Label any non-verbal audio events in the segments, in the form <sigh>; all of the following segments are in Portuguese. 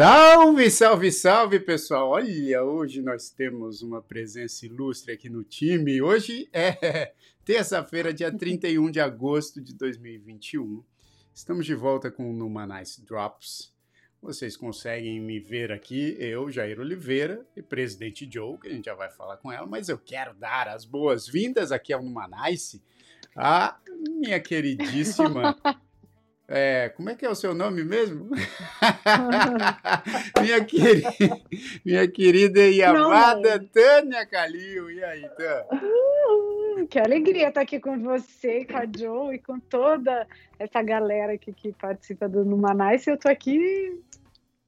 Salve, salve, salve, pessoal! Olha, hoje nós temos uma presença ilustre aqui no time. Hoje é <laughs> terça-feira, dia 31 de agosto de 2021. Estamos de volta com o Numanice Drops. Vocês conseguem me ver aqui, eu, Jair Oliveira, e presidente Joe, que a gente já vai falar com ela, mas eu quero dar as boas-vindas aqui ao Numanice a minha queridíssima <laughs> É, como é que é o seu nome mesmo? <laughs> minha, querida, minha querida e amada não. Tânia Calil. E aí, Tânia? Que alegria estar aqui com você, com a Joe e com toda essa galera aqui que participa do Numanice. Eu estou aqui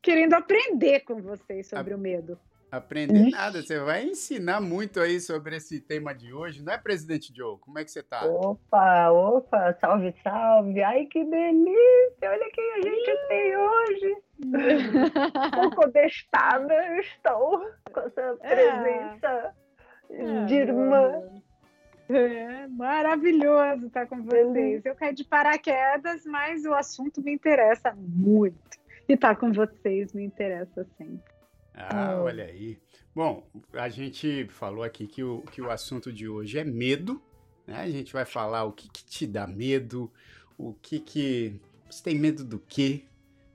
querendo aprender com vocês sobre a... o medo. Aprender nada, você vai ensinar muito aí sobre esse tema de hoje, não é, presidente Joe? Como é que você tá? Opa, opa, salve, salve! Ai, que delícia! Olha quem a gente tem hoje! <laughs> um pouco bestada estou com essa é. presença é. de irmã. É maravilhoso estar com vocês. Eu caí de paraquedas, mas o assunto me interessa muito. E estar com vocês me interessa sempre. Ah, oh. olha aí. Bom, a gente falou aqui que o, que o assunto de hoje é medo. Né? A gente vai falar o que, que te dá medo, o que que... Você tem medo do quê?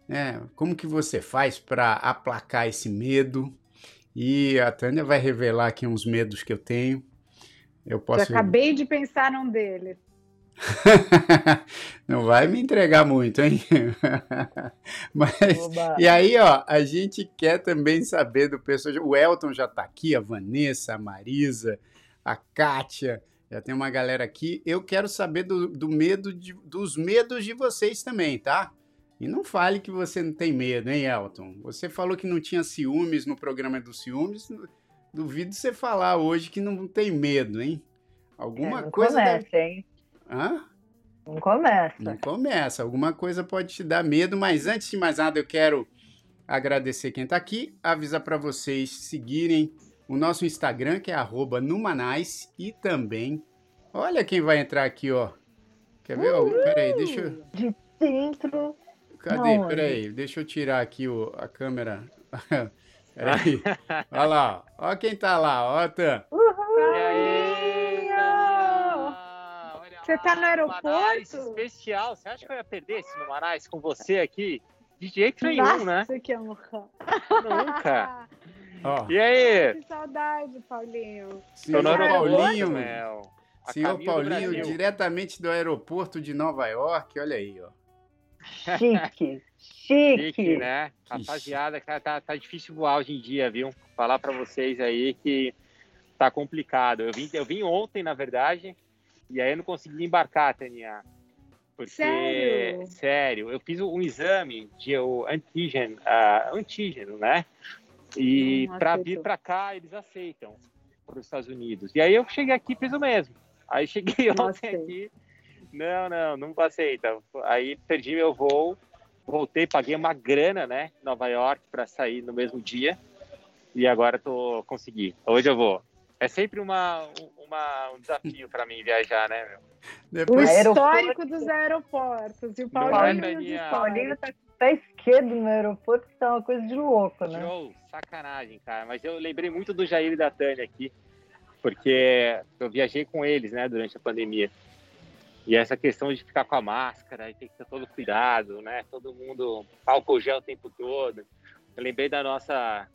Né? Como que você faz para aplacar esse medo? E a Tânia vai revelar aqui uns medos que eu tenho. Eu posso. Eu acabei de pensar num deles. <laughs> Não vai me entregar muito, hein? <laughs> Mas, e aí, ó, a gente quer também saber do pessoal. O Elton já tá aqui, a Vanessa, a Marisa, a Kátia, já tem uma galera aqui. Eu quero saber do, do medo de, dos medos de vocês também, tá? E não fale que você não tem medo, hein, Elton? Você falou que não tinha ciúmes no programa dos ciúmes. Duvido você falar hoje que não tem medo, hein? Alguma é, coisa. Começa, deve... hein? Hã? Não começa. Não começa. Alguma coisa pode te dar medo, mas antes de mais nada, eu quero agradecer quem está aqui, avisar para vocês seguirem o nosso Instagram, que é Numanais, e também. Olha quem vai entrar aqui, ó. Quer ver? Uhul! Peraí, deixa eu. De dentro. Cadê? Não, Peraí, deixa eu tirar aqui o, a câmera. <laughs> Peraí. Olha lá, ó quem tá lá, ó, Tan. Uhul! E aí? Você tá no aeroporto? Manais especial. Você acha que eu ia perder esse no Manais com você aqui? De jeito nenhum, Nossa, né? Que honra. Nunca. Oh. E aí? Que saudade, Paulinho. Senhor Paulinho, Mel. Senhor Paulinho, do diretamente do aeroporto de Nova York, olha aí, ó. Chique, <laughs> chique. Chique, né? Rapaziada, cara, tá, tá difícil voar hoje em dia, viu? Falar para vocês aí que tá complicado. Eu vim, eu vim ontem, na verdade, e aí eu não consegui embarcar, Tânia. Porque, sério? sério, eu fiz um exame de o antígeno, uh, antígeno, né? E para vir para cá eles aceitam para os Estados Unidos. E aí eu cheguei aqui e fiz o mesmo. Aí cheguei <laughs> ontem aqui, não, não, não aceita. Aí perdi meu voo, voltei, paguei uma grana, né, Nova York para sair no mesmo dia. E agora tô consegui. Hoje eu vou. É sempre uma, uma, um desafio para mim viajar, né, meu? Depois... O histórico dos aeroportos. E o Paulinho, é, Paulinho tá, tá esquerdo no aeroporto, que tá uma coisa de louco, né? Show, sacanagem, cara. Mas eu lembrei muito do Jair e da Tânia aqui, porque eu viajei com eles, né, durante a pandemia. E essa questão de ficar com a máscara e ter que ter todo cuidado, né? Todo mundo álcool gel o tempo todo. Eu lembrei da nossa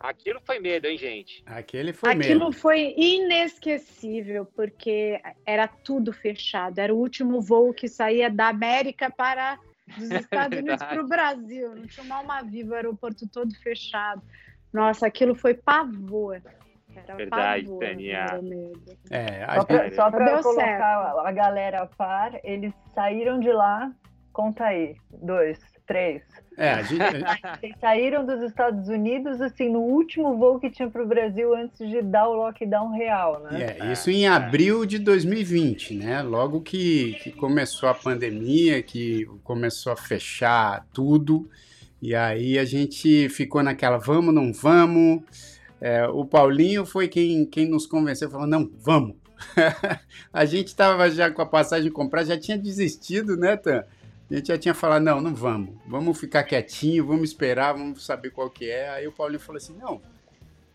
Aquilo foi medo, hein, gente? Aquele foi Aquilo medo. Aquilo foi inesquecível, porque era tudo fechado. Era o último voo que saía da América para dos <laughs> Estados Unidos para o Brasil. Não tinha uma alma viva, o aeroporto todo fechado. Nossa, aquilo foi pavor. Era Verdade, pavor, Tânia. É, só para colocar certo. a galera a par, eles saíram de lá, conta aí, dois, três, é, a gente... Eles saíram dos Estados Unidos assim no último voo que tinha para o Brasil antes de dar o lockdown real, né? É, isso em abril de 2020, né? Logo que, que começou a pandemia, que começou a fechar tudo, e aí a gente ficou naquela vamos, não vamos. É, o Paulinho foi quem, quem nos convenceu, falou não, vamos. <laughs> a gente estava já com a passagem comprada, já tinha desistido, né, Tan? A gente já tinha falado, não, não vamos. Vamos ficar quietinho, vamos esperar, vamos saber qual que é. Aí o Paulinho falou assim, não,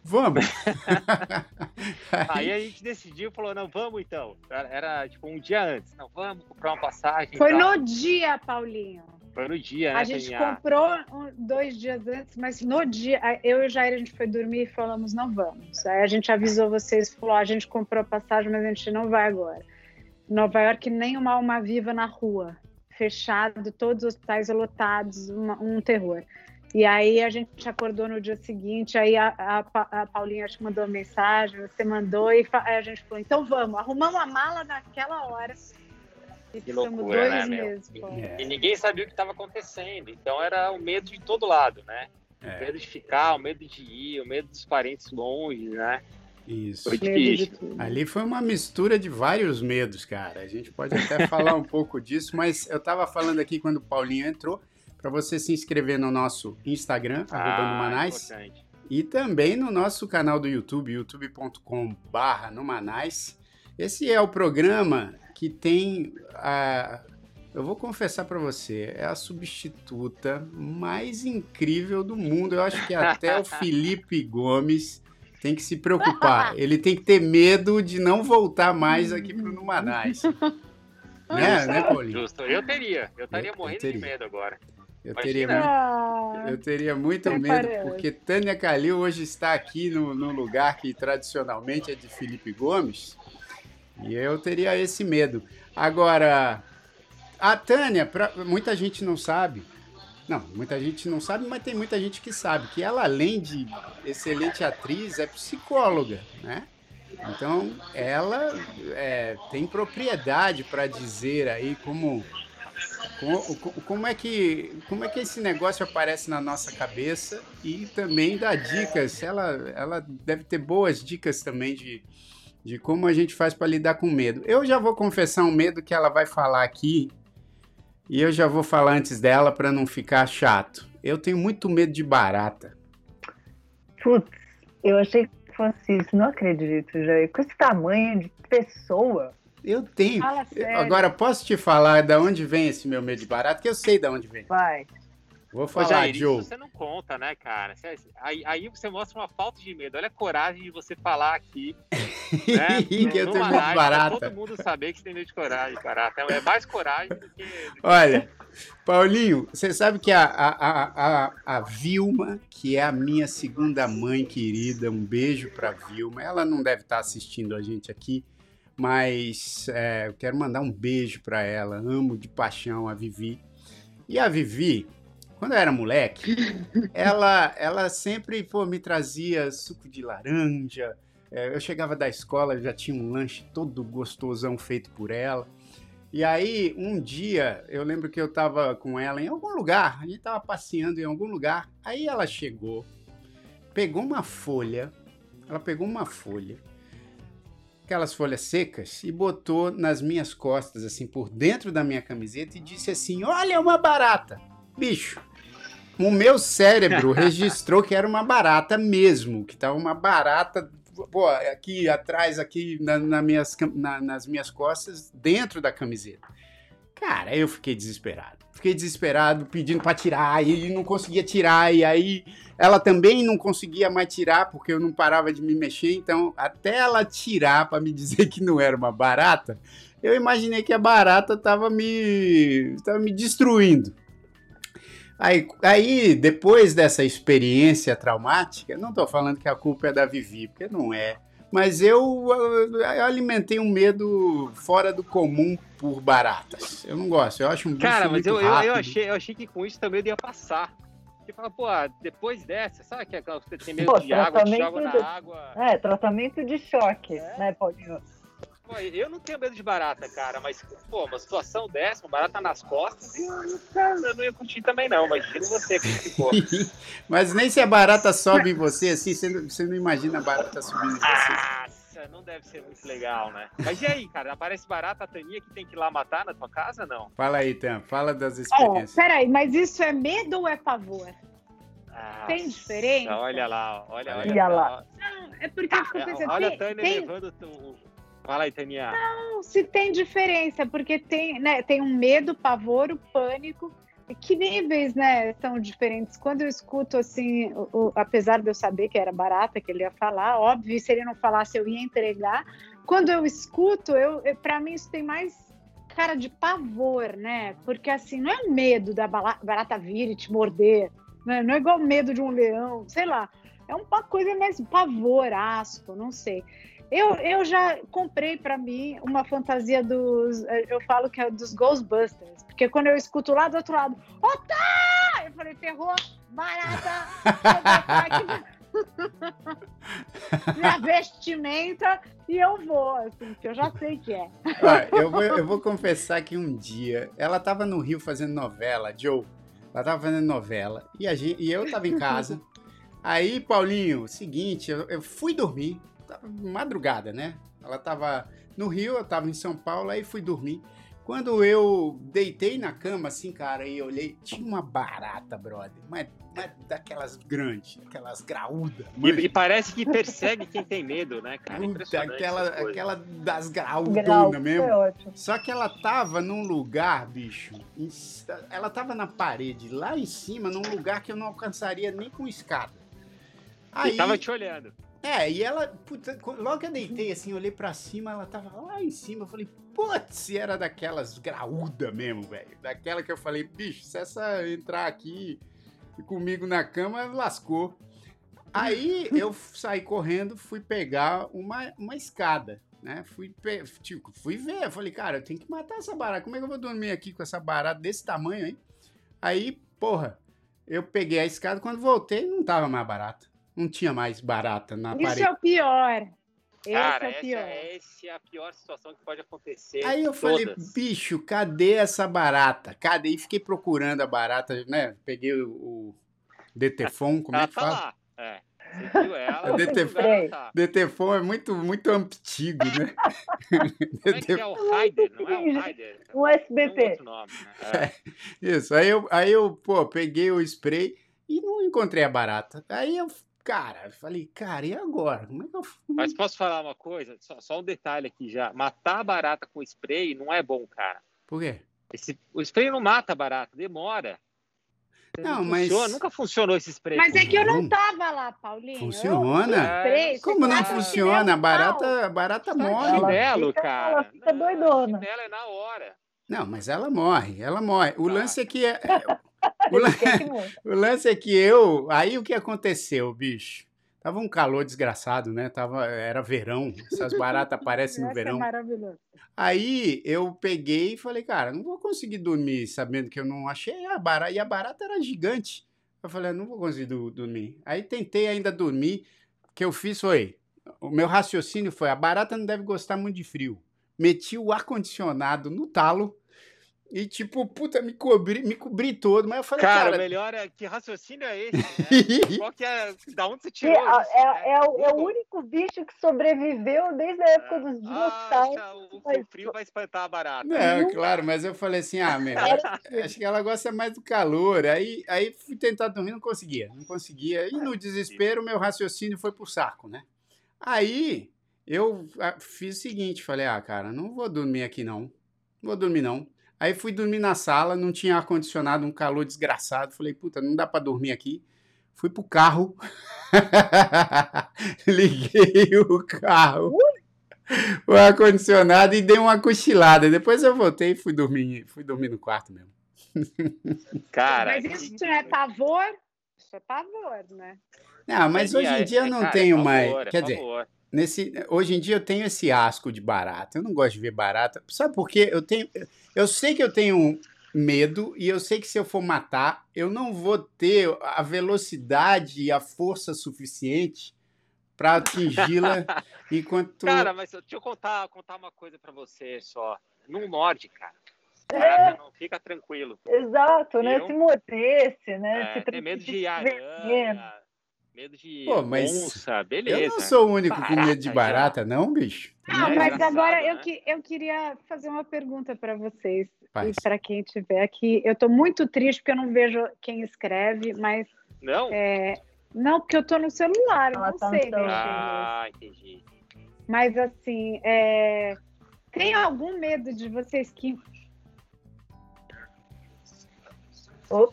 vamos. <laughs> aí, a gente decidiu, falou, não, vamos então. Era, era, tipo um dia antes. Não, vamos comprar uma passagem. Foi no dia, Paulinho. Foi no dia, né? A gente comprou dois dias antes, mas no dia, eu e o Jair, a gente foi dormir e falamos, não vamos. Aí a gente avisou vocês, falou, a gente comprou a passagem, mas a gente não vai agora. Nova York, nem uma alma viva na rua. Fechado, todos os hospitais lotados, uma, um terror. E aí a gente acordou no dia seguinte, aí a, a, a Paulinha acho que mandou uma mensagem, você mandou, e a gente falou, então vamos, arrumamos a mala naquela hora que loucura, né, meses, é. E ninguém sabia o que estava acontecendo. Então era o medo de todo lado, né? É. O medo de ficar, o medo de ir, o medo dos parentes longe, né? Isso. Foi difícil. Ali foi uma mistura de vários medos, cara. A gente pode até <laughs> falar um pouco disso, mas eu estava falando aqui quando o Paulinho entrou, para você se inscrever no nosso Instagram, ah, Manais, e também no nosso canal do YouTube, youtube.com/barra Numanais. Esse é o programa que tem a. Eu vou confessar para você, é a substituta mais incrível do mundo. Eu acho que até o <laughs> Felipe Gomes tem que se preocupar. <laughs> Ele tem que ter medo de não voltar mais aqui para o Numanais. <laughs> né, né, Paulinho? Justo. Eu teria. Eu estaria morrendo eu teria. de medo agora. Eu teria, muito, eu teria muito medo, porque Tânia Calil hoje está aqui no, no lugar que tradicionalmente é de Felipe Gomes. E eu teria esse medo. Agora, a Tânia, pra, muita gente não sabe. Não, muita gente não sabe, mas tem muita gente que sabe que ela, além de excelente atriz, é psicóloga, né? Então, ela é, tem propriedade para dizer aí como, como, como, é que, como é que esse negócio aparece na nossa cabeça e também dá dicas. Ela, ela deve ter boas dicas também de, de como a gente faz para lidar com medo. Eu já vou confessar um medo que ela vai falar aqui e eu já vou falar antes dela para não ficar chato. Eu tenho muito medo de barata. Putz, eu achei que fosse isso, não acredito, já. Com esse tamanho de pessoa. Eu tenho. Agora, posso te falar de onde vem esse meu medo de barata? Que eu sei de onde vem. Vai. Vou falar, Jair. Isso você não conta, né, cara? Aí, aí, você mostra uma falta de medo. Olha a coragem de você falar aqui. Né? <laughs> que eu tenho medo barata. todo mundo saber que você tem medo de coragem, barata. É mais coragem do que. Olha, Paulinho, você sabe que a, a, a, a, a Vilma, que é a minha segunda mãe querida, um beijo pra Vilma. Ela não deve estar assistindo a gente aqui, mas é, eu quero mandar um beijo para ela. Amo de paixão a Vivi. E a Vivi, quando eu era moleque, ela, ela sempre pô, me trazia suco de laranja. É, eu chegava da escola, já tinha um lanche todo gostosão feito por ela. E aí, um dia, eu lembro que eu estava com ela em algum lugar, a gente estava passeando em algum lugar. Aí ela chegou, pegou uma folha, ela pegou uma folha, aquelas folhas secas, e botou nas minhas costas, assim, por dentro da minha camiseta, e disse assim: Olha, uma barata. Bicho, o meu cérebro <laughs> registrou que era uma barata mesmo, que tava uma barata pô, aqui atrás, aqui na, na minhas, na, nas minhas costas, dentro da camiseta. Cara, eu fiquei desesperado. Fiquei desesperado, pedindo para tirar, e não conseguia tirar, e aí ela também não conseguia mais tirar, porque eu não parava de me mexer, então até ela tirar para me <laughs> dizer que não era uma barata, eu imaginei que a barata tava me, tava me destruindo. Aí, aí, depois dessa experiência traumática, não estou falando que a culpa é da Vivi, porque não é. Mas eu, eu, alimentei um medo fora do comum por baratas. Eu não gosto, eu acho um bicho Cara, mas eu, eu, eu, achei, eu achei que com isso também ia passar. Você fala, pô, depois dessa, sabe que você tem medo pô, de água, te joga na água. É, tratamento de choque, é. né? Pode Pô, eu não tenho medo de barata, cara, mas, pô, uma situação dessa, uma barata nas costas, eu, eu não ia curtir também, não. Imagina você que ficou. <laughs> mas nem se a barata sobe em você, assim, você não, você não imagina a barata subindo em você. Nossa, não deve ser muito legal, né? Mas e aí, cara? Aparece barata a Taninha que tem que ir lá matar na tua casa, não? Fala aí, Tam, fala das experiências. Oh, peraí, mas isso é medo ou é pavor? Nossa, tem diferença? Olha lá, olha, olha, olha lá. Não, é porque eu fico pensando... Olha a Tânia tem... levando o Fala aí, Tania. Não, se tem diferença, porque tem, né, tem um medo, pavor, o pânico. Que níveis, né, são diferentes. Quando eu escuto assim, o, o, apesar de eu saber que era barata que ele ia falar, óbvio, se ele não falasse eu ia entregar. Quando eu escuto, eu, para mim isso tem mais cara de pavor, né? Porque assim, não é o medo da barata vir e te morder, né? não é igual o medo de um leão, sei lá. É uma coisa mais pavor, asco, não sei. Eu, eu já comprei para mim uma fantasia dos. Eu falo que é dos Ghostbusters, porque quando eu escuto lá do outro lado, Otá! Eu falei, ferrou, barata! <laughs> minha vestimenta e eu vou, assim, que eu já sei que é. eu, vou, eu vou confessar que um dia ela tava no Rio fazendo novela, Joe. Ela tava fazendo novela e, a gente, e eu tava em casa. <laughs> Aí, Paulinho, seguinte, eu, eu fui dormir, madrugada, né? Ela tava no Rio, eu tava em São Paulo, aí fui dormir. Quando eu deitei na cama, assim, cara, e olhei, tinha uma barata, brother. Mas, mas daquelas grandes, aquelas graúdas. E, e, parece que persegue quem tem medo, né, cara? Puta, aquela, aquela das graúdonas mesmo. É Só que ela tava num lugar, bicho. Ela tava na parede, lá em cima, num lugar que eu não alcançaria nem com escada. Aí, e tava te olhando. É, e ela, puta, logo que eu deitei assim, olhei pra cima, ela tava lá em cima. Eu falei, putz, era daquelas graúda mesmo, velho. Daquela que eu falei, bicho, se essa entrar aqui comigo na cama, lascou. Aí <laughs> eu saí correndo, fui pegar uma, uma escada, né? Fui, tipo, fui ver, falei, cara, eu tenho que matar essa barata. Como é que eu vou dormir aqui com essa barata desse tamanho aí? Aí, porra, eu peguei a escada, quando voltei, não tava mais barata. Não tinha mais barata na Isso parede. Isso é o pior. Cara, esse é, pior. É, essa é a pior situação que pode acontecer. Aí eu todas. falei, bicho, cadê essa barata? Cadê? E fiquei procurando a barata, né? Peguei o, o Detefon, como é que tá fala? Lá. É. Você viu ela? <laughs> O Detefon, é muito, muito antigo, né? <laughs> Como é que é o Raider? Não é o Raider? <laughs> O SBT. Um nome, né? é. Isso, aí eu, aí eu, pô, peguei o spray e não encontrei a barata. Aí eu Cara, eu falei, cara, e agora? Como é que eu. <laughs> Mas posso falar uma coisa? Só, só, um detalhe aqui já. Matar a barata com spray não é bom, cara. Por quê? Esse, o spray não mata a barata, demora. Não, não mas. Funciona, nunca funcionou esse spray. Mas é que eu não tava lá, Paulinho. Funciona? É, Como não funciona? A barata, a barata morre. Chinelo, cara. Ela fica doidona. Chinelo é na hora. Não, mas ela morre, ela morre. O ah. lance é que é, é <laughs> o, lance, <laughs> o lance é que eu. Aí o que aconteceu, bicho? Tava um calor desgraçado, né? Tava, era verão, essas baratas aparecem no <laughs> é verão. É maravilhoso. Aí eu peguei e falei, cara, não vou conseguir dormir sabendo que eu não achei a barata. E a barata era gigante. Eu falei, não vou conseguir dormir. Aí tentei ainda dormir. O que eu fiz foi. O meu raciocínio foi: a barata não deve gostar muito de frio. Meti o ar-condicionado no talo e, tipo, puta, me cobri, me cobri todo. Mas eu falei, cara. Cara, melhor é. Que raciocínio é esse? Né? <laughs> Qual que é. Da onde você tirou? É, isso, é, né? é, o, é, o, único bicho que sobreviveu desde a época dos dinossauros. Ah, o frio vai espantar a barata. É, claro, mas eu falei assim, ah, meu, <laughs> acho que ela gosta mais do calor. Aí, aí fui tentar dormir, não conseguia. Não conseguia. E no desespero, meu raciocínio foi pro saco, né? Aí eu ah, fiz o seguinte, falei, ah, cara, não vou dormir aqui não. Não vou dormir não. Aí fui dormir na sala, não tinha ar-condicionado, um calor desgraçado. Falei, puta, não dá para dormir aqui. Fui pro carro, <laughs> liguei o carro, o ar-condicionado e dei uma cochilada. Depois eu voltei e fui dormir, fui dormir no quarto mesmo. <laughs> Cara, mas isso não é pavor? Isso é pavor, né? Não, mas hoje em dia eu não tenho mais. Quer dizer, nesse, hoje em dia eu tenho esse asco de barata. Eu não gosto de ver barata. Sabe por quê? Eu tenho. Eu sei que eu tenho medo e eu sei que se eu for matar, eu não vou ter a velocidade e a força suficiente para atingi-la <laughs> enquanto. Cara, mas deixa eu contar, contar uma coisa para você só. Não morde, cara. É. Não fica tranquilo. Exato, né? Se mordesse, né? É, se medo de aranha, medo de Pô, mas onça, beleza. Eu não sou o único barata, com medo de barata, já. não, bicho. Não, é mas agora né? eu, que, eu queria fazer uma pergunta para vocês Faz. e para quem estiver aqui. Eu estou muito triste porque eu não vejo quem escreve, mas. Não? É, não, porque eu estou no celular, Ela não tá sei. Ah, entendi. Mas assim, é... tem algum medo de vocês que. Oh.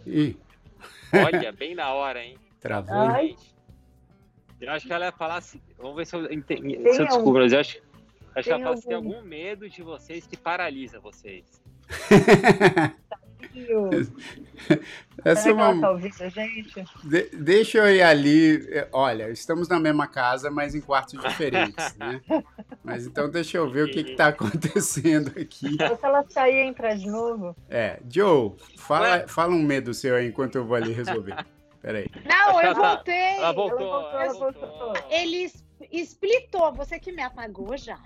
Olha, bem na hora, hein? Travou. Ai. Eu acho que ela ia falar assim. Vamos ver se eu, entendi, se eu descubro, mas eu acho, acho que ela fala assim, tem algum medo de vocês que paralisa vocês. <laughs> Essa é uma... Tá gente? De deixa eu ir ali. Olha, estamos na mesma casa, mas em quartos diferentes, <laughs> né? Mas então deixa eu ver o que está acontecendo aqui. Se ela sair e entrar de novo. É, Joe, fala, fala um medo seu aí enquanto eu vou ali resolver. <laughs> Peraí. Não, eu voltei. Ela voltou. Ela voltou. Ele explitou. Você que me apagou já.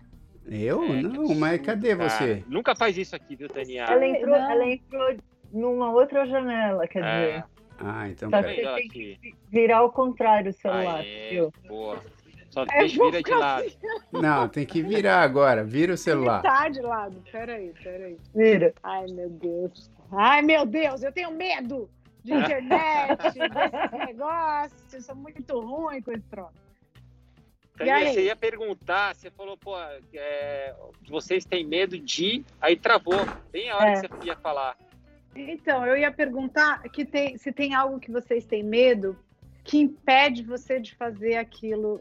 Eu? É, não, mas cadê você? Nunca faz isso aqui, viu, Tania? Ela entrou, ela entrou numa outra janela, quer é. dizer. Ah, então Só você tem que virar ao contrário o celular, Aê, viu? Boa. Só é, deixa vira de lado. Não, tem que virar agora. Vira o celular. Tá de lado. Peraí, peraí. Vira. Ai, meu Deus. Ai, meu Deus, eu tenho medo de internet, <laughs> desses negócios. Eu sou muito ruim com esse troço. Tânia, você ia perguntar, você falou, pô, é, vocês têm medo de. Aí travou, bem a hora é. que você ia falar. Então, eu ia perguntar que tem, se tem algo que vocês têm medo que impede você de fazer aquilo,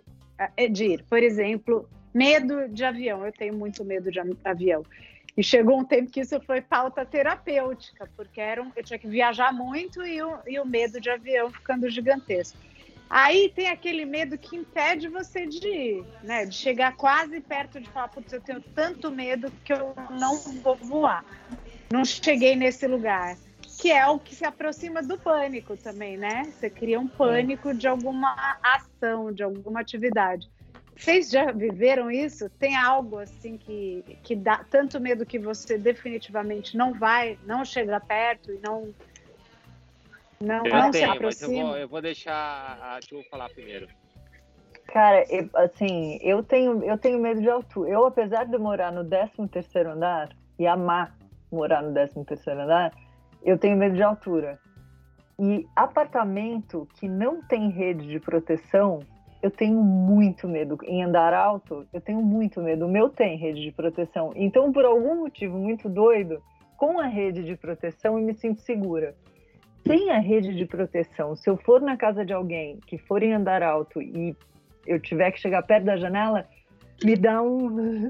é, de ir. Por exemplo, medo de avião. Eu tenho muito medo de avião. E chegou um tempo que isso foi pauta terapêutica, porque era um, eu tinha que viajar muito e o, e o medo de avião ficando gigantesco. Aí tem aquele medo que impede você de ir, né? De chegar quase perto de falar, putz, eu tenho tanto medo que eu não vou voar. Não cheguei nesse lugar. Que é o que se aproxima do pânico também, né? Você cria um pânico de alguma ação, de alguma atividade. Vocês já viveram isso? Tem algo assim que, que dá tanto medo que você definitivamente não vai, não chega perto e não não, eu não tenho, se aproxima? Mas eu vou, eu vou deixar a Ju falar primeiro. Cara, eu, assim, eu tenho, eu tenho medo de altura. Eu, apesar de morar no 13 terceiro andar e amar morar no 13 terceiro andar, eu tenho medo de altura. E apartamento que não tem rede de proteção, eu tenho muito medo. Em andar alto, eu tenho muito medo. O meu tem rede de proteção. Então, por algum motivo muito doido, com a rede de proteção, eu me sinto segura. Sem a rede de proteção, se eu for na casa de alguém que for em andar alto e eu tiver que chegar perto da janela, me dá um.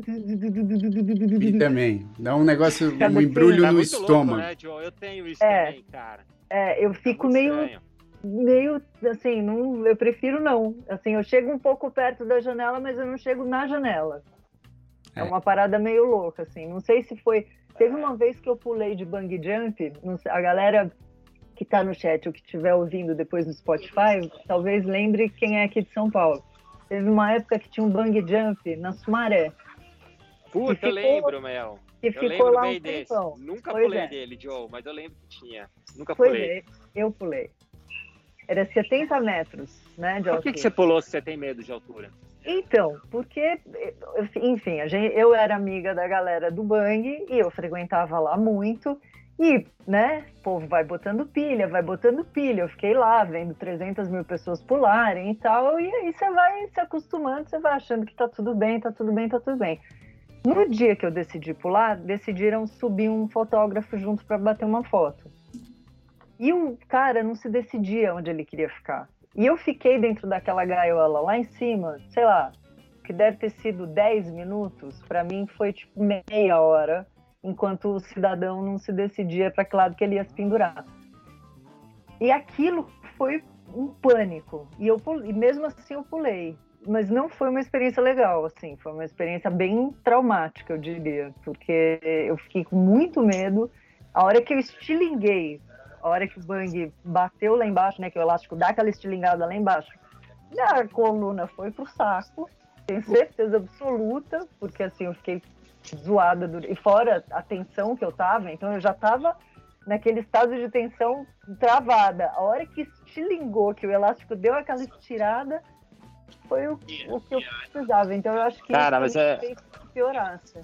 E também, dá um negócio, um embrulho tá no estômago. Louco, né? Eu tenho isso é, também, cara. É, eu tá fico meio. Estranho. Meio assim, não, eu prefiro não. Assim, eu chego um pouco perto da janela, mas eu não chego na janela. É, é uma parada meio louca, assim. Não sei se foi. Teve uma vez que eu pulei de bang jump, a galera que está no chat ou que estiver ouvindo depois no Spotify, talvez lembre quem é aqui de São Paulo. Teve uma época que tinha um bang jump na Sumaré. Puta, eu lembro, Mel. Que eu ficou lá um desse. Nunca pois pulei é. dele, Joe, mas eu lembro que tinha. Nunca pois pulei. É, eu pulei. Era 70 metros, né, de Por que, que você pulou se você tem medo de altura? Então, porque, enfim, gente, eu era amiga da galera do Bang e eu frequentava lá muito. E, né, o povo vai botando pilha, vai botando pilha. Eu fiquei lá vendo 300 mil pessoas pularem e tal. E aí você vai se acostumando, você vai achando que tá tudo bem, tá tudo bem, tá tudo bem. No dia que eu decidi pular, decidiram subir um fotógrafo junto para bater uma foto. E o cara não se decidia onde ele queria ficar. E eu fiquei dentro daquela gaiola lá em cima, sei lá, que deve ter sido 10 minutos. Para mim foi tipo meia hora enquanto o cidadão não se decidia para que lado que ele ia se pendurar. E aquilo foi um pânico. E eu e mesmo assim eu pulei, mas não foi uma experiência legal, assim, foi uma experiência bem traumática, eu diria, porque eu fiquei com muito medo. A hora que eu estilinguei, a hora que o bang bateu lá embaixo, né, que o elástico dá aquela estilingada lá embaixo, a coluna foi pro saco, tenho certeza absoluta, porque assim eu fiquei zoada. E fora a tensão que eu tava, então eu já tava naquele estado de tensão travada. A hora que estilingou, que o elástico deu aquela estirada, foi o, o que eu precisava. Então eu acho que Cara, mas é... fez que piorasse.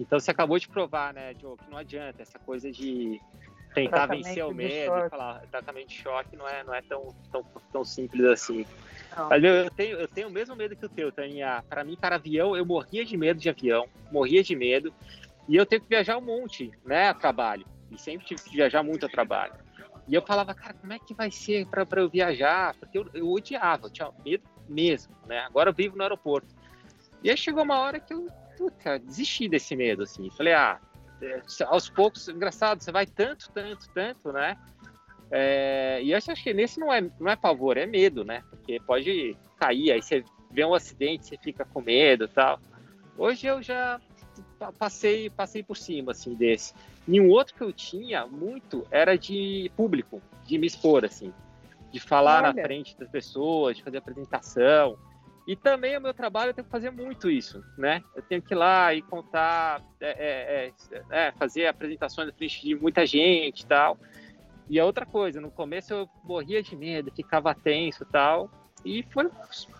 Então você acabou de provar, né, Joe, que não adianta essa coisa de tentar vencer o medo e falar, tratamento de choque não é, não é tão, tão, tão simples assim. Mas eu, eu, tenho, eu tenho o mesmo medo que o teu, Tânia. Para mim, para avião, eu morria de medo de avião, morria de medo. E eu tenho que viajar um monte, né, a trabalho. E sempre tive que viajar muito a trabalho. E eu falava, cara, como é que vai ser para eu viajar? Porque eu, eu odiava, eu tinha medo mesmo, né? Agora eu vivo no aeroporto. E aí chegou uma hora que eu puta, desisti desse medo, assim. Falei, ah, aos poucos, engraçado, você vai tanto, tanto, tanto, né? É, e eu acho que nesse não é, não é pavor, é medo, né? Porque pode cair, aí você vê um acidente, você fica com medo e tal. Hoje eu já passei, passei por cima, assim, desse. E um outro que eu tinha muito era de público, de me expor, assim. De falar Olha. na frente das pessoas, de fazer apresentação. E também o meu trabalho eu tenho que fazer muito isso, né? Eu tenho que ir lá e contar, é, é, é, é fazer apresentações na frente de muita gente e tal. E a outra coisa, no começo eu morria de medo, ficava tenso e tal. E foi.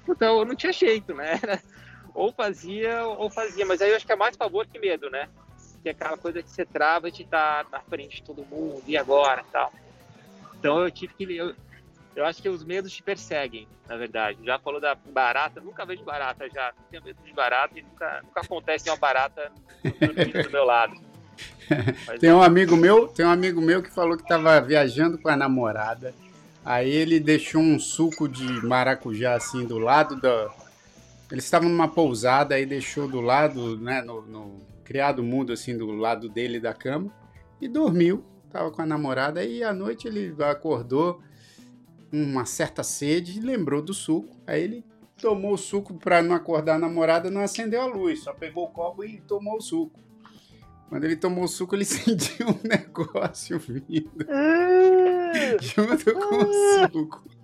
Então, eu não tinha jeito, né? <laughs> ou fazia ou fazia. Mas aí eu acho que é mais favor que medo, né? Que é aquela coisa que você trava de estar na frente de todo mundo, e agora tal. Então eu tive que. Eu, eu acho que os medos te perseguem, na verdade. Já falou da barata, nunca vejo barata já. Tenho medo de barata e nunca, nunca acontece uma barata do meu lado. <laughs> tem um amigo meu, tem um amigo meu que falou que estava viajando com a namorada. Aí ele deixou um suco de maracujá assim do lado da. Eles estavam numa pousada, aí deixou do lado, né, no, no criado mudo assim do lado dele da cama e dormiu. Tava com a namorada e à noite ele acordou uma certa sede e lembrou do suco. Aí ele tomou o suco para não acordar a namorada, não acendeu a luz, só pegou o copo e tomou o suco. Quando ele tomou o suco, ele <laughs> sentiu um negócio vindo uh, junto com o suco.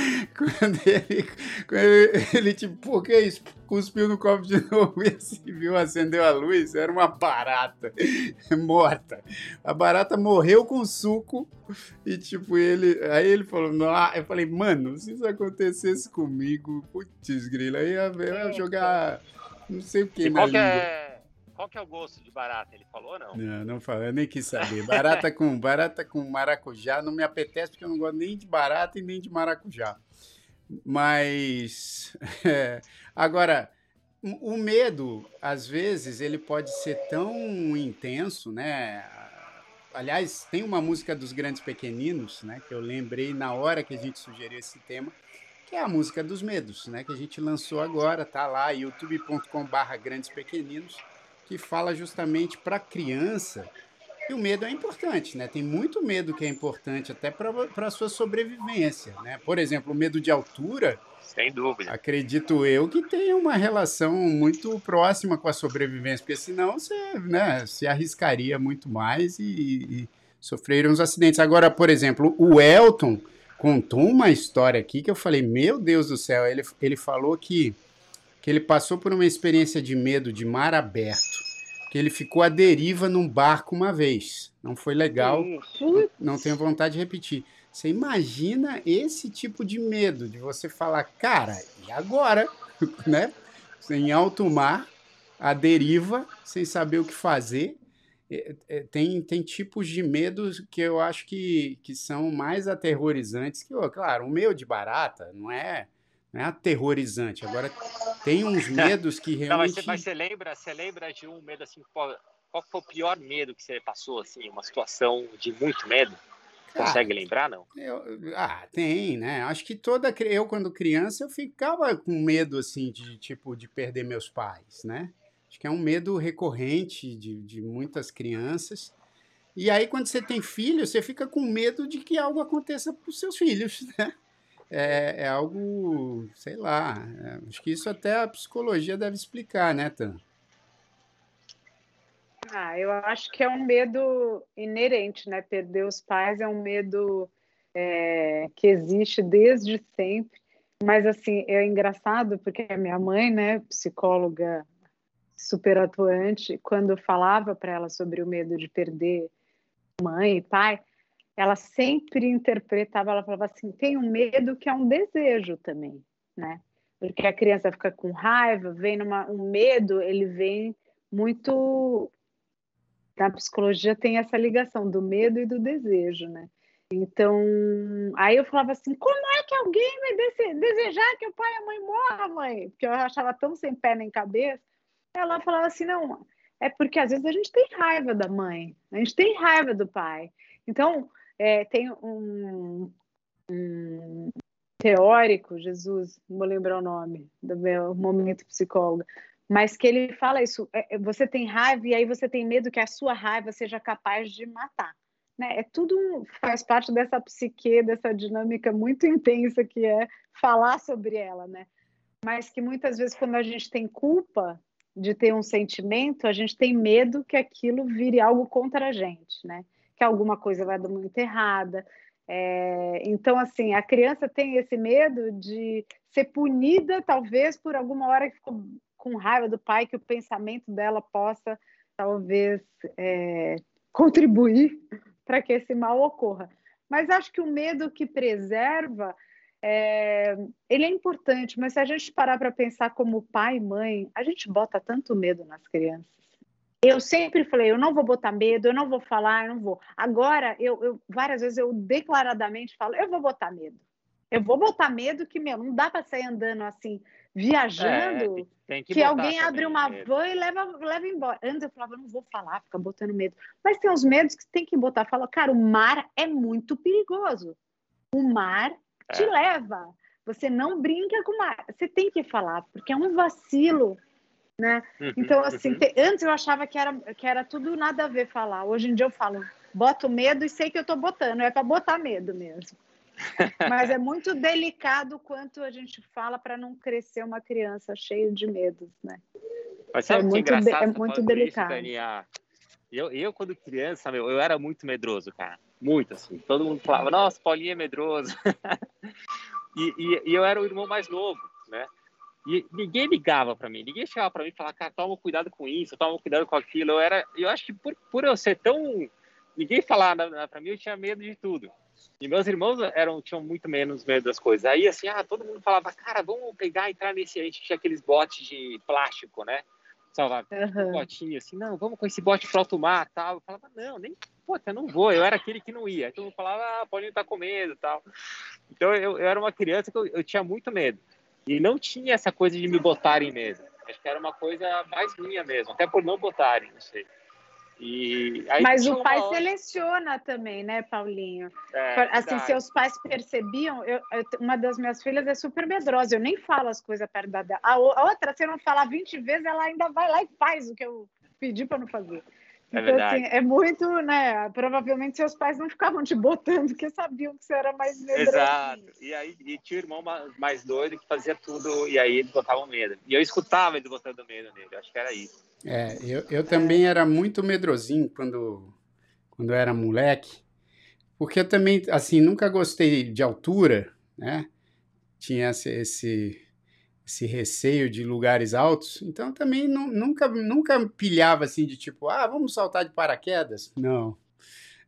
<laughs> Quando ele, quando ele, ele, tipo, por que isso? Cuspiu no copo de novo <laughs> e se viu, acendeu a luz, era uma barata <laughs> morta. A barata morreu com suco e, tipo, ele. Aí ele falou, não, eu falei, mano, se isso acontecesse comigo, putz, grila, aí ia, ia jogar não sei o que. E qual que é qual que é o gosto de barata? Ele falou ou não? Não, não falou, eu nem quis saber. Barata <laughs> com, barata com maracujá não me apetece porque eu não gosto nem de barata e nem de maracujá. Mas, <laughs> é, agora, o medo, às vezes, ele pode ser tão intenso, né? Aliás, tem uma música dos Grandes Pequeninos, né? Que eu lembrei na hora que a gente sugeriu esse tema, que é a música dos medos, né? Que a gente lançou agora, tá lá, youtube.com/barra Grandes Pequeninos que fala justamente para a criança que o medo é importante, né? Tem muito medo que é importante até para a sua sobrevivência, né? Por exemplo, o medo de altura. Sem dúvida. Acredito eu que tem uma relação muito próxima com a sobrevivência, porque senão você né, se arriscaria muito mais e, e sofreria uns acidentes. Agora, por exemplo, o Elton contou uma história aqui que eu falei, meu Deus do céu, ele, ele falou que que ele passou por uma experiência de medo de mar aberto, que ele ficou à deriva num barco uma vez. Não foi legal, não tenho vontade de repetir. Você imagina esse tipo de medo de você falar, cara, e agora? <laughs> né? Em alto mar, à deriva, sem saber o que fazer. É, é, tem, tem tipos de medos que eu acho que, que são mais aterrorizantes que, claro, o medo de barata não é não é aterrorizante. Agora tem uns medos que <laughs> realmente. Não, mas, você, lembra, você lembra de um medo assim? Qual, qual foi o pior medo que você passou assim? Uma situação de muito medo? Consegue lembrar, não? Eu, ah, tem, né? Acho que toda eu quando criança eu ficava com medo assim de tipo de perder meus pais, né? Acho que é um medo recorrente de, de muitas crianças. E aí quando você tem filho, você fica com medo de que algo aconteça para os seus filhos, <laughs> né? É, é algo, sei lá, é, acho que isso até a psicologia deve explicar, né, Tan? Ah, eu acho que é um medo inerente, né? Perder os pais é um medo é, que existe desde sempre. Mas, assim, é engraçado porque a minha mãe, né, psicóloga super atuante, quando falava para ela sobre o medo de perder mãe e pai, ela sempre interpretava, ela falava assim, tem um medo que é um desejo também, né? Porque a criança fica com raiva, vem numa um medo, ele vem muito na psicologia tem essa ligação do medo e do desejo, né? Então, aí eu falava assim: como é que alguém vai desejar que o pai e a mãe morram, mãe? Porque eu achava tão sem pé nem cabeça. Ela falava assim: não, é porque às vezes a gente tem raiva da mãe, a gente tem raiva do pai. Então, é, tem um, um, teórico, Jesus, não vou lembrar o nome do meu momento psicóloga, mas que ele fala isso: é, é, você tem raiva e aí você tem medo que a sua raiva seja capaz de matar né? É tudo faz parte dessa psique, dessa dinâmica muito intensa que é falar sobre ela, né? Mas que muitas vezes quando a gente tem culpa de ter um sentimento, a gente tem medo que aquilo vire algo contra a gente, né? Que alguma coisa vai dar muito errada. É... então, assim, a criança tem esse medo de ser punida, talvez, por alguma hora que ficou com raiva do pai, que o pensamento dela possa, talvez, é... contribuir <laughs> para que esse mal ocorra. Mas acho que o medo que preserva, é, ele é importante, mas se a gente parar para pensar como pai e mãe, a gente bota tanto medo nas crianças. Eu sempre falei, eu não vou botar medo, eu não vou falar, eu não vou. Agora, eu, eu várias vezes eu declaradamente falo, eu vou botar medo. Eu vou botar medo que, meu, não dá para sair andando assim, viajando, é, que, que alguém abre uma medo. van e leva, leva embora. Antes eu falava, não vou falar, fica botando medo. Mas tem uns medos que tem que botar. Fala, cara, o mar é muito perigoso. O mar é. te leva. Você não brinca com o mar. Você tem que falar, porque é um vacilo. Né? Uhum, então, assim, uhum. te, antes eu achava que era, que era tudo nada a ver falar. Hoje em dia eu falo, boto medo e sei que eu tô botando, é para botar medo mesmo. <laughs> Mas é muito delicado quanto a gente fala para não crescer uma criança cheia de medos, né? Mas sabe é que muito, engraçado? É muito delicado. Isso, eu, eu, quando criança, meu, eu era muito medroso, cara. Muito, assim. Todo mundo falava, nossa, Paulinho é medroso. <laughs> e, e, e, eu era o irmão mais novo, né? E ninguém ligava para mim, ninguém chegava para mim e falava, cara, toma cuidado com isso, toma cuidado com aquilo. Eu era, eu acho que por, por eu ser tão. Ninguém falava para mim, eu tinha medo de tudo. E meus irmãos eram, tinham muito menos medo das coisas. Aí, assim, ah, todo mundo falava, cara, vamos pegar e entrar nesse. A gente tinha aqueles botes de plástico, né? Salvar uhum. um botinho assim, não, vamos com esse bote para alto mar tal. Eu falava, não, nem, puta, eu não vou. Eu era aquele que não ia. Então eu falava, ah, Paulinho tá com medo tal. Então eu, eu era uma criança que eu, eu tinha muito medo. E não tinha essa coisa de me botarem medo. Acho que era uma coisa mais minha mesmo, até por não botarem, não sei. Mas o pai uma... seleciona também, né, Paulinho? É, assim, verdade. seus pais percebiam, eu, eu, uma das minhas filhas é super medrosa, eu nem falo as coisas perto da dela. A outra, se eu não falar 20 vezes, ela ainda vai lá e faz o que eu pedi para não fazer. É então, assim, é muito, né? Provavelmente seus pais não ficavam te botando, porque sabiam que você era mais medroso. Exato. E aí e tinha o irmão mais doido que fazia tudo, e aí eles botavam medo. E eu escutava eles botando medo nele, acho que era isso. É, eu, eu também era muito medrosinho quando, quando eu era moleque, porque eu também, assim, nunca gostei de altura, né? Tinha esse, esse, esse receio de lugares altos, então também nunca, nunca pilhava assim de tipo, ah, vamos saltar de paraquedas? Não.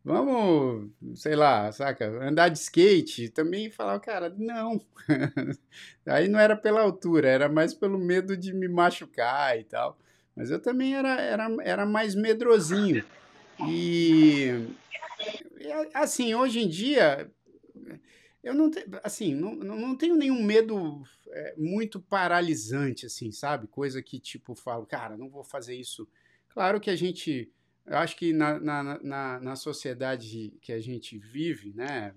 Vamos, sei lá, saca, andar de skate, também falava, cara, não. <laughs> Aí não era pela altura, era mais pelo medo de me machucar e tal. Mas eu também era, era, era mais medrosinho. E, assim, hoje em dia, eu não, te, assim, não, não tenho nenhum medo é, muito paralisante, assim, sabe? Coisa que, tipo, falo, cara, não vou fazer isso. Claro que a gente, eu acho que na, na, na, na sociedade que a gente vive, né,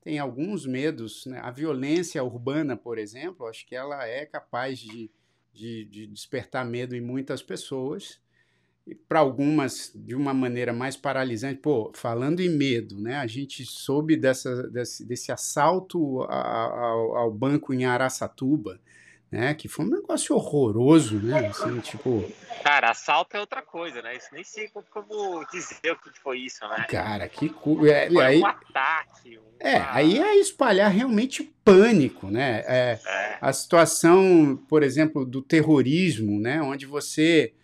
tem alguns medos, né? A violência urbana, por exemplo, acho que ela é capaz de de, de despertar medo em muitas pessoas, para algumas de uma maneira mais paralisante. Pô, falando em medo, né? A gente soube dessa, desse, desse assalto ao, ao banco em Araçatuba, né? Que foi um negócio horroroso, né? Assim, tipo. Cara, assalto é outra coisa, né? Isso nem sei como, como dizer o que foi isso, né? Cara, que cu... é, foi aí, um ataque. Uma... É, aí é espalhar realmente pânico, né? É, é. A situação, por exemplo, do terrorismo, né? Onde você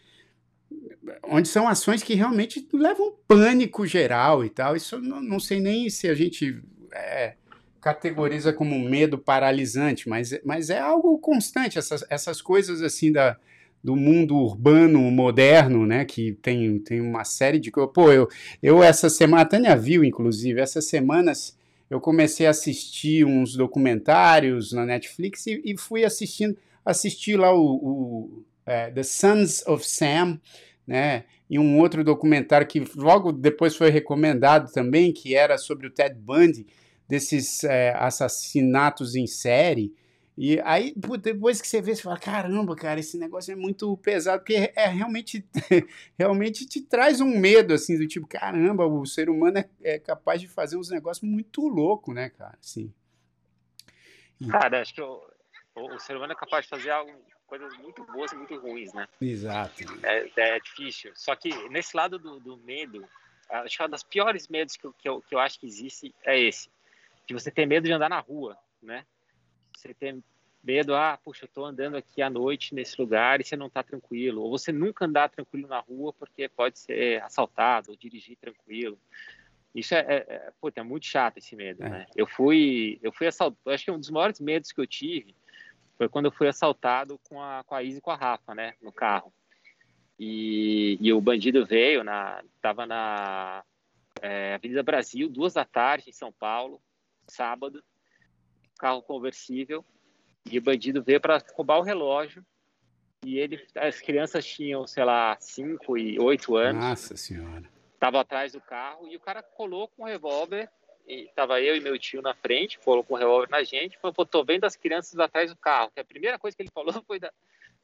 onde são ações que realmente levam pânico geral e tal. Isso não, não sei nem se a gente é, categoriza como medo paralisante, mas, mas é algo constante, essas, essas coisas assim da, do mundo urbano moderno, né? Que tem, tem uma série de coisas. Pô, eu, eu essa semana, a Tânia viu, inclusive, essas semanas eu comecei a assistir uns documentários na Netflix e, e fui assistindo, assisti lá o, o é, The Sons of Sam, né? E um outro documentário que logo depois foi recomendado também, que era sobre o Ted Bundy, desses é, assassinatos em série. E aí, depois que você vê, você fala, caramba, cara, esse negócio é muito pesado, porque é, realmente, <laughs> realmente te traz um medo, assim, do tipo, caramba, o ser humano é, é capaz de fazer uns negócios muito loucos, né, cara, assim. Cara, acho que o, o, o, ser humano é capaz de fazer algo, coisas muito boas e muito ruins, né? Exato. É, é difícil. Só que nesse lado do, do medo, acho que uma das piores medos que eu, que, eu, que eu acho que existe é esse, de você ter medo de andar na rua, né? Você tem medo, ah, puxa, eu tô andando aqui à noite nesse lugar e você não tá tranquilo. Ou você nunca andar tranquilo na rua porque pode ser assaltado ou dirigir tranquilo. Isso é, é, é, puta, é muito chato esse medo, é. né? Eu fui, eu fui assaltado, acho que um dos maiores medos que eu tive foi quando eu fui assaltado com a, com a Izzy e com a Rafa, né, no carro. E, e o bandido veio, na, tava na é, Avenida Brasil, duas da tarde, em São Paulo, sábado, carro conversível, e o bandido veio para roubar o relógio. E ele, as crianças tinham, sei lá, 5 e 8 anos. Nossa Senhora. Tava atrás do carro e o cara colou com o revólver. E tava eu e meu tio na frente, colocou o revólver na gente. Falou, pô, tô vendo as crianças atrás do carro. Que a primeira coisa que ele falou <laughs> foi: da,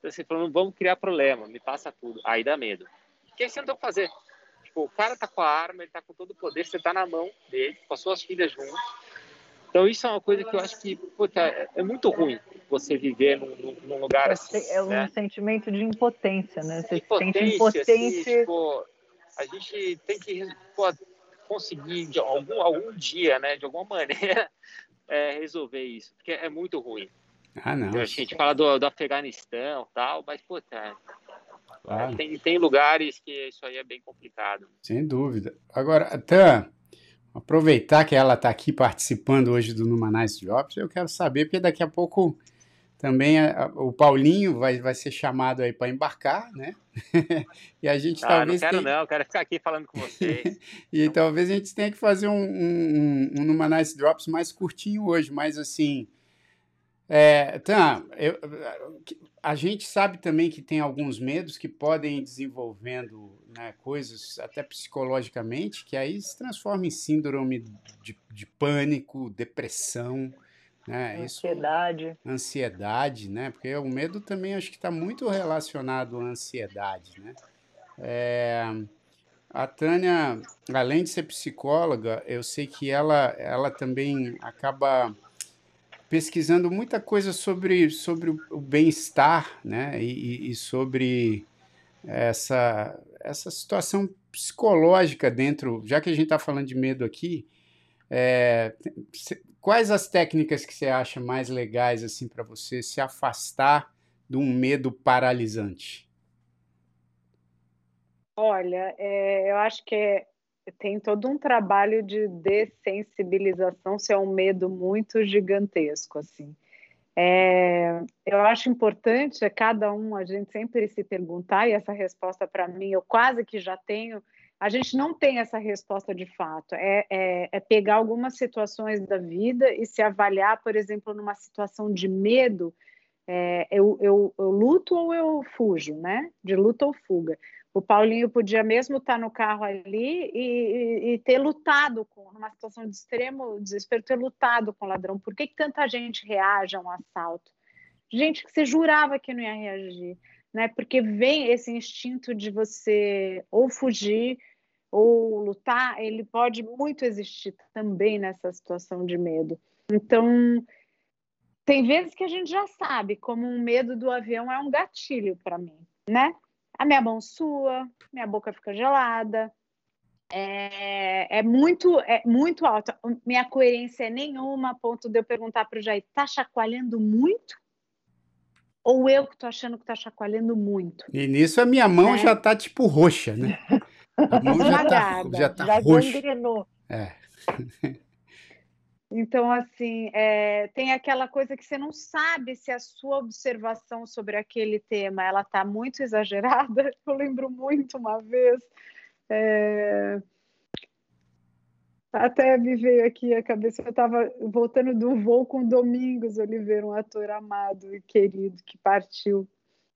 você falou, não vamos criar problema, me passa tudo. Aí dá medo. O que você não tem que fazer? Tipo, o cara tá com a arma, ele tá com todo o poder, você tá na mão dele, com as suas filhas junto então isso é uma coisa que eu acho que puta, é muito ruim você viver num, num lugar assim. É um né? sentimento de impotência, né? Você impotência, se sente impotente. Assim, tipo, a gente tem que pô, conseguir de algum, algum dia, né, de alguma maneira, <laughs> é, resolver isso, porque é muito ruim. Ah, não. A gente fala do, do Afeganistão tal, mas puta, claro. tem, tem lugares que isso aí é bem complicado. Sem dúvida. Agora, até aproveitar que ela está aqui participando hoje do Numanais Jobs, eu quero saber, porque daqui a pouco também a, a, o Paulinho vai, vai ser chamado aí para embarcar, né? <laughs> e a gente ah, talvez. Não quero, tenha... não, quero ficar aqui falando com vocês. <laughs> e talvez a gente tenha que fazer um, um, um, um Numanais Drops mais curtinho hoje, mas assim. É, tá, eu, a gente sabe também que tem alguns medos que podem ir desenvolvendo né, coisas até psicologicamente, que aí se transforma em síndrome de, de pânico, depressão, né? Ansiedade. Isso, ansiedade, né? Porque o medo também acho que está muito relacionado à ansiedade, né? É, a Tânia, além de ser psicóloga, eu sei que ela, ela também acaba pesquisando muita coisa sobre, sobre o bem-estar, né? E, e, sobre essa, essa situação psicológica dentro, já que a gente está falando de medo aqui, é, quais as técnicas que você acha mais legais assim para você se afastar de um medo paralisante? Olha, é, eu acho que é, tem todo um trabalho de dessensibilização, se é um medo muito gigantesco, assim. É, eu acho importante a cada um a gente sempre se perguntar, e essa resposta para mim eu quase que já tenho, a gente não tem essa resposta de fato, é, é, é pegar algumas situações da vida e se avaliar, por exemplo, numa situação de medo, é, eu, eu, eu, luto ou eu fujo, né? De luta ou fuga. O Paulinho podia mesmo estar no carro ali e, e, e, ter lutado com, numa situação de extremo desespero, ter lutado com o ladrão. Por que, que tanta gente reage a um assalto? Gente que você jurava que não ia reagir, né? Porque vem esse instinto de você ou fugir ou lutar, ele pode muito existir também nessa situação de medo. Então, tem vezes que a gente já sabe como um medo do avião é um gatilho para mim, né? a minha mão sua, minha boca fica gelada. É, é, muito é muito alta. Minha coerência é nenhuma, a ponto de eu perguntar para o Jair, tá chacoalhando muito? Ou eu que tô achando que tá chacoalhando muito? E nisso a minha mão é. já tá tipo roxa, né? A mão já tá, já tá já roxa. Gangrenou. É. <laughs> Então, assim, é, tem aquela coisa que você não sabe se a sua observação sobre aquele tema ela está muito <laughs> exagerada. Eu lembro muito uma vez. É, até me veio aqui a cabeça, eu estava voltando do voo com Domingos Oliveira, um ator amado e querido que partiu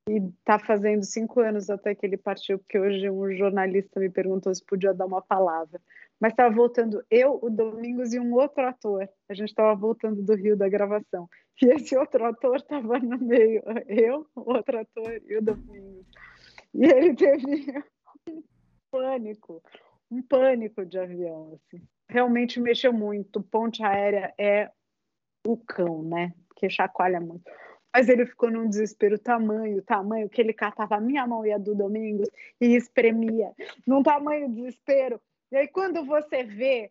e está fazendo cinco anos até que ele partiu, porque hoje um jornalista me perguntou se podia dar uma palavra. Mas estava voltando eu, o Domingos e um outro ator. A gente estava voltando do Rio da gravação. E esse outro ator estava no meio, eu, o outro ator e o Domingos. E ele teve um pânico, um pânico de avião, assim realmente mexeu muito. Ponte aérea é o cão, né? Que chacoalha muito. Mas ele ficou num desespero tamanho, tamanho, que ele catava a minha mão e a do Domingos e espremia, num tamanho desespero. E aí, quando você vê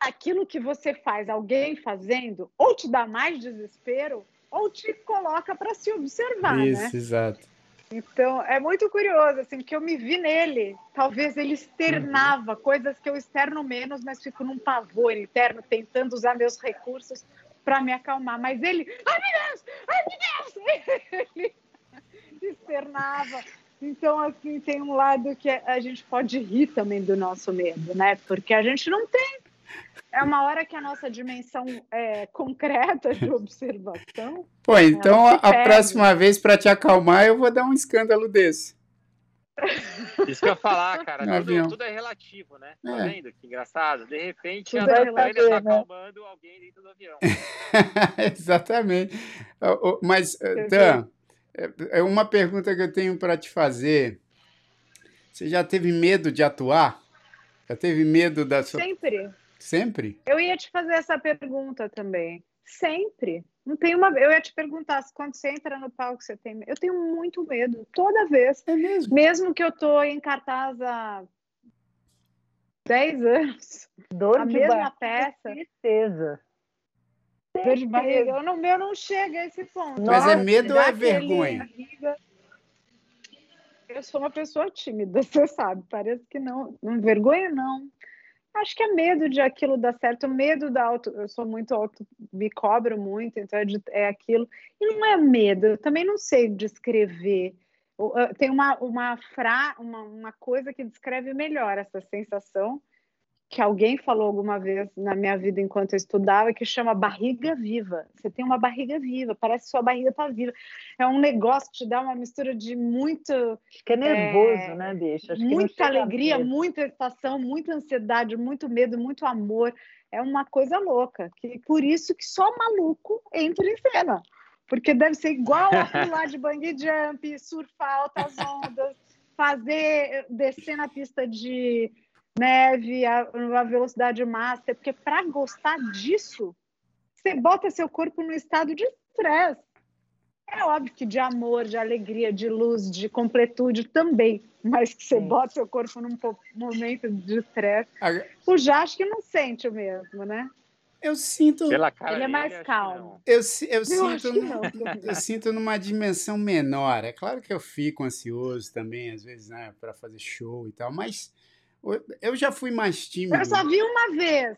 aquilo que você faz, alguém fazendo, ou te dá mais desespero, ou te coloca para se observar, Isso, né? exato. Então, é muito curioso, assim, que eu me vi nele. Talvez ele externava uhum. coisas que eu externo menos, mas fico num pavor interno, tentando usar meus recursos para me acalmar. Mas ele, ai meu Deus, ai meu Deus, <laughs> ele externava. Então, assim, tem um lado que a gente pode rir também do nosso medo, né? Porque a gente não tem é uma hora que a nossa dimensão é, concreta de observação. Pô, então a, a próxima vez, para te acalmar, eu vou dar um escândalo desse. Isso que eu ia falar, cara. Tudo, tudo, é relativo, né? Tá é. vendo? Que engraçado. De repente, tudo a é está né? acalmando alguém dentro do avião. <laughs> Exatamente. Mas, Dan, é, é uma pergunta que eu tenho para te fazer. Você já teve medo de atuar? Já teve medo da sua. Sempre. Sempre? Eu ia te fazer essa pergunta também. Sempre. Não tem uma. Eu ia te perguntar se quando você entra no palco você tem. Eu tenho muito medo toda vez. É mesmo. Mesmo que eu tô em cartaz há 10 anos. Dor a de mesma peça. Tristeza. Dor de barriga. Eu não, meu não chega a esse ponto. Mas é medo ou é vergonha? Barriga. Eu sou uma pessoa tímida, <laughs> você sabe. Parece que não. Não vergonha, não. Acho que é medo de aquilo dar certo, medo da auto. Eu sou muito auto, me cobro muito, então é, de, é aquilo. E não é medo, eu também não sei descrever. Tem uma, uma, fra, uma, uma coisa que descreve melhor essa sensação, que alguém falou alguma vez na minha vida enquanto eu estudava, que chama barriga viva. Você tem uma barriga viva, parece que sua barriga está viva. É um negócio que te dá uma mistura de muito. Acho que é nervoso, é, né, bicho? Acho muita alegria, muita excitação, muita ansiedade, muito medo, muito amor. É uma coisa louca. Que, por isso que só maluco entra em cena. Porque deve ser igual a <laughs> pular de bungee jump, surfar altas ondas, fazer, descer na pista de neve, a, a velocidade máxima, porque para gostar disso, você bota seu corpo no estado de estresse. É óbvio que de amor, de alegria, de luz, de completude também, mas que você Sim. bota seu corpo num momento de estresse. O já acho que não sente o mesmo, né? Eu sinto. Pela cara ele é mais calmo. Eu, eu, eu sinto, eu sinto numa dimensão menor. É claro que eu fico ansioso também, às vezes, né, para fazer show e tal, mas eu já fui mais tímido. Eu só vi uma vez.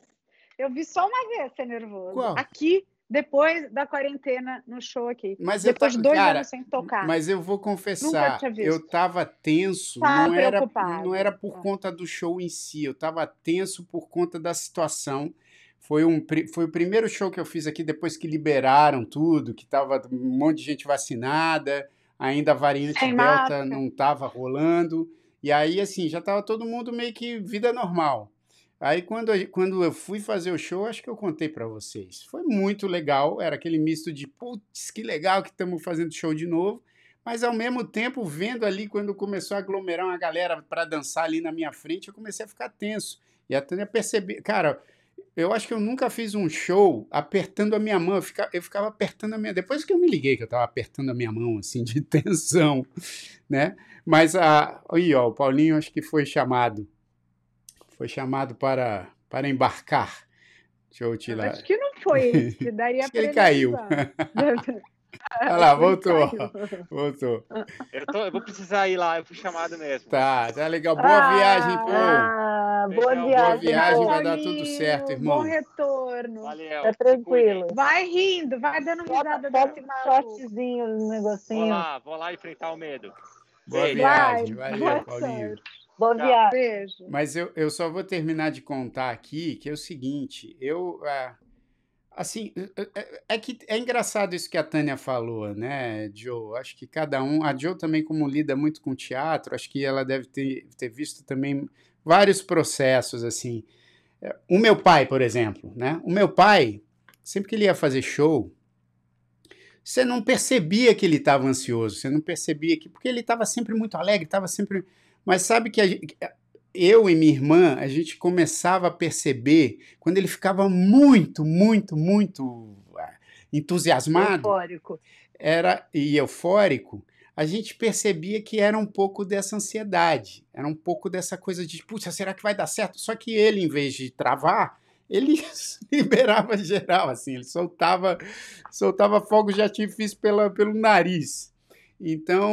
Eu vi só uma vez ser nervoso. Qual? Aqui, depois da quarentena, no show aqui. Mas depois de dois cara, anos sem tocar. Mas eu vou confessar, eu tava tenso. Tá não, era, não era por tá. conta do show em si. Eu tava tenso por conta da situação. Foi, um, foi o primeiro show que eu fiz aqui depois que liberaram tudo, que tava um monte de gente vacinada, ainda a variante Sem Delta não estava rolando. E aí, assim, já tava todo mundo meio que vida normal. Aí, quando, quando eu fui fazer o show, acho que eu contei para vocês. Foi muito legal, era aquele misto de, putz, que legal que estamos fazendo show de novo, mas ao mesmo tempo, vendo ali, quando começou a aglomerar uma galera para dançar ali na minha frente, eu comecei a ficar tenso. E até perceber, cara, eu acho que eu nunca fiz um show apertando a minha mão. Eu ficava, eu ficava apertando a minha. Depois que eu me liguei que eu estava apertando a minha mão, assim, de <laughs> tensão, né? Mas a. Aí, ó, o Paulinho acho que foi chamado. Foi chamado para, para embarcar. Deixa eu tirar. Acho que não foi esse. <laughs> Daria acho que ele caiu. <laughs> Olha lá, voltou. Voltou. Eu, tô, eu, vou precisar ir lá, eu fui chamado mesmo. Tá, tá legal. Boa ah, viagem, pô. Ah, Boa viagem. Boa viagem, vai dar tudo certo, irmão. Bom retorno. Valeu. Tá tranquilo. Vai rindo, vai dando risada desse shortzinho no negocinho. Vou lá, vou lá enfrentar o medo. Boa Beijo. viagem, valeu, Boa Paulinho. Boa viagem. Beijo. Mas eu, eu só vou terminar de contar aqui que é o seguinte, eu... Ah, assim, é, é, é que é engraçado isso que a Tânia falou, né, Joe? Acho que cada um... A Joe também, como lida muito com teatro, acho que ela deve ter, ter visto também vários processos, assim. O meu pai, por exemplo, né? O meu pai, sempre que ele ia fazer show, você não percebia que ele estava ansioso, você não percebia que. Porque ele estava sempre muito alegre, estava sempre. Mas sabe que gente, eu e minha irmã, a gente começava a perceber quando ele ficava muito, muito, muito ah, entusiasmado. Eufórico. Era, e eufórico, a gente percebia que era um pouco dessa ansiedade, era um pouco dessa coisa de, puxa, será que vai dar certo? Só que ele, em vez de travar, ele <laughs> liberava geral, assim, ele soltava, soltava fogos de artifício pela, pelo nariz. Então,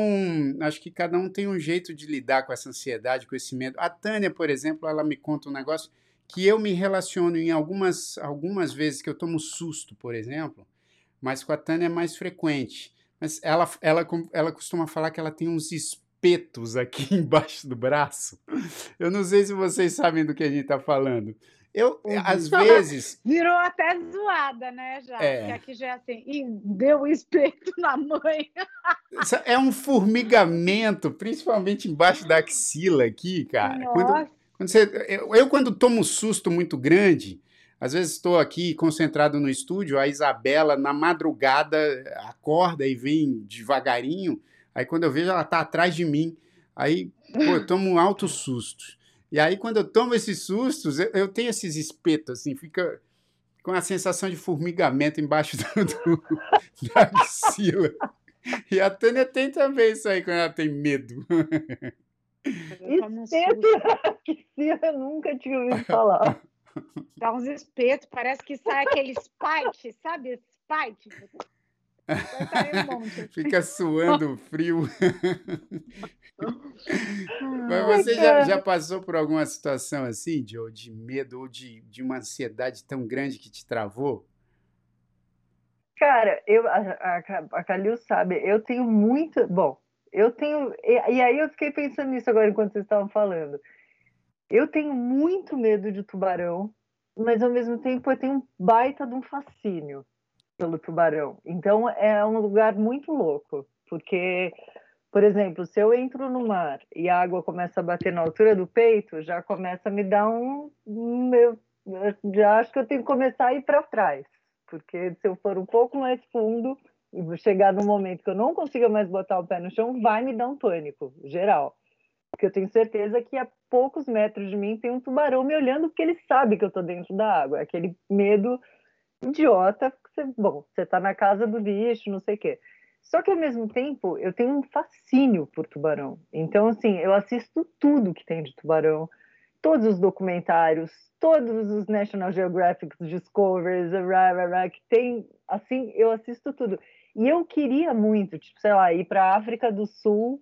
acho que cada um tem um jeito de lidar com essa ansiedade, com esse medo. A Tânia, por exemplo, ela me conta um negócio que eu me relaciono em algumas, algumas vezes que eu tomo susto, por exemplo, mas com a Tânia é mais frequente. Mas ela, ela, ela costuma falar que ela tem uns espetos aqui <laughs> embaixo do braço. Eu não sei se vocês sabem do que a gente está falando. Eu, uhum. às vezes. Virou até zoada, né? Já. É. Porque aqui já é assim, e deu espeto na mãe. É um formigamento, principalmente embaixo da axila aqui, cara. Nossa. Quando, quando você, eu, eu, quando tomo um susto muito grande, às vezes estou aqui concentrado no estúdio, a Isabela, na madrugada, acorda e vem devagarinho. Aí quando eu vejo, ela está atrás de mim. Aí, pô, eu tomo altos sustos. E aí, quando eu tomo esses sustos, eu, eu tenho esses espetos, assim, fica com a sensação de formigamento embaixo <laughs> do, do, da axila. E a Tânia tem também isso aí quando ela tem medo. Espeto na axila eu nunca tinha ouvido falar. <laughs> <laughs> Dá uns espetos, parece que sai aquele spike, sabe? Spike. Um Fica suando frio. <laughs> Mas você já, já, passou por alguma situação assim, Joe, de medo ou de, de uma ansiedade tão grande que te travou? Cara, eu, a, a, a Calil sabe, eu tenho muito. Bom, eu tenho. E, e aí eu fiquei pensando nisso agora enquanto vocês estavam falando. Eu tenho muito medo de tubarão, mas ao mesmo tempo eu tenho um baita de um fascínio pelo tubarão. Então é um lugar muito louco, porque, por exemplo, se eu entro no mar e a água começa a bater na altura do peito, já começa a me dar um. Já acho que eu tenho que começar a ir para trás, porque se eu for um pouco mais fundo e chegar no momento que eu não consiga mais botar o pé no chão, vai me dar um pânico geral porque eu tenho certeza que a poucos metros de mim tem um tubarão me olhando porque ele sabe que eu estou dentro da água. Aquele medo idiota, você, bom, você está na casa do bicho, não sei o quê. Só que ao mesmo tempo eu tenho um fascínio por tubarão. Então, assim, eu assisto tudo que tem de tubarão, todos os documentários, todos os National Geographic Discoveries, que tem, assim, eu assisto tudo. E eu queria muito, tipo, sei lá, ir para a África do Sul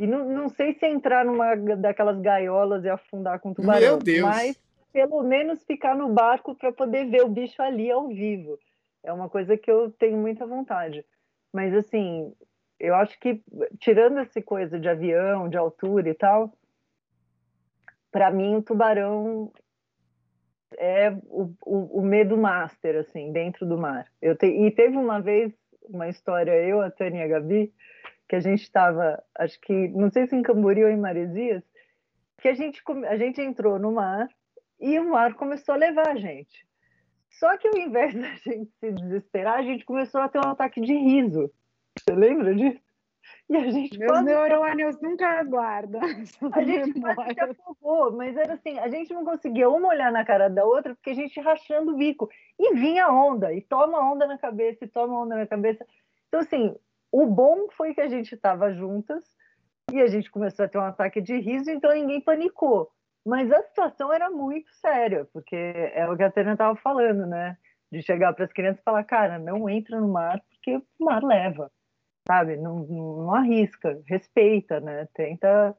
e não, não sei se entrar numa daquelas gaiolas e afundar com tubarão. Meu Deus! Mas pelo menos ficar no barco para poder ver o bicho ali ao vivo. É uma coisa que eu tenho muita vontade. Mas assim, eu acho que tirando essa coisa de avião, de altura e tal, para mim o tubarão é o, o, o, medo master assim dentro do mar. Eu te, e teve uma vez uma história eu, a Tânia e a Gabi, que a gente estava, acho que, não sei se em Camboriú ou em Maresias, que a gente, a gente entrou no mar e o mar começou a levar a gente. Só que ao invés <laughs> da gente se desesperar, a gente começou a ter um ataque de riso. Você lembra disso? E a gente Meus quase... neurônios nunca aguardam. A gente quase se afogou, mas era assim, a gente não conseguia uma olhar na cara da outra, porque a gente rachando o bico. E vinha onda, e toma onda na cabeça, e toma onda na cabeça. Então, assim, o bom foi que a gente estava juntas e a gente começou a ter um ataque de riso, então ninguém panicou. Mas a situação era muito séria, porque é o que a Tânia estava falando, né? De chegar para as crianças e falar, cara, não entra no mar porque o mar leva, sabe? Não, não, não arrisca, respeita, né? Tenta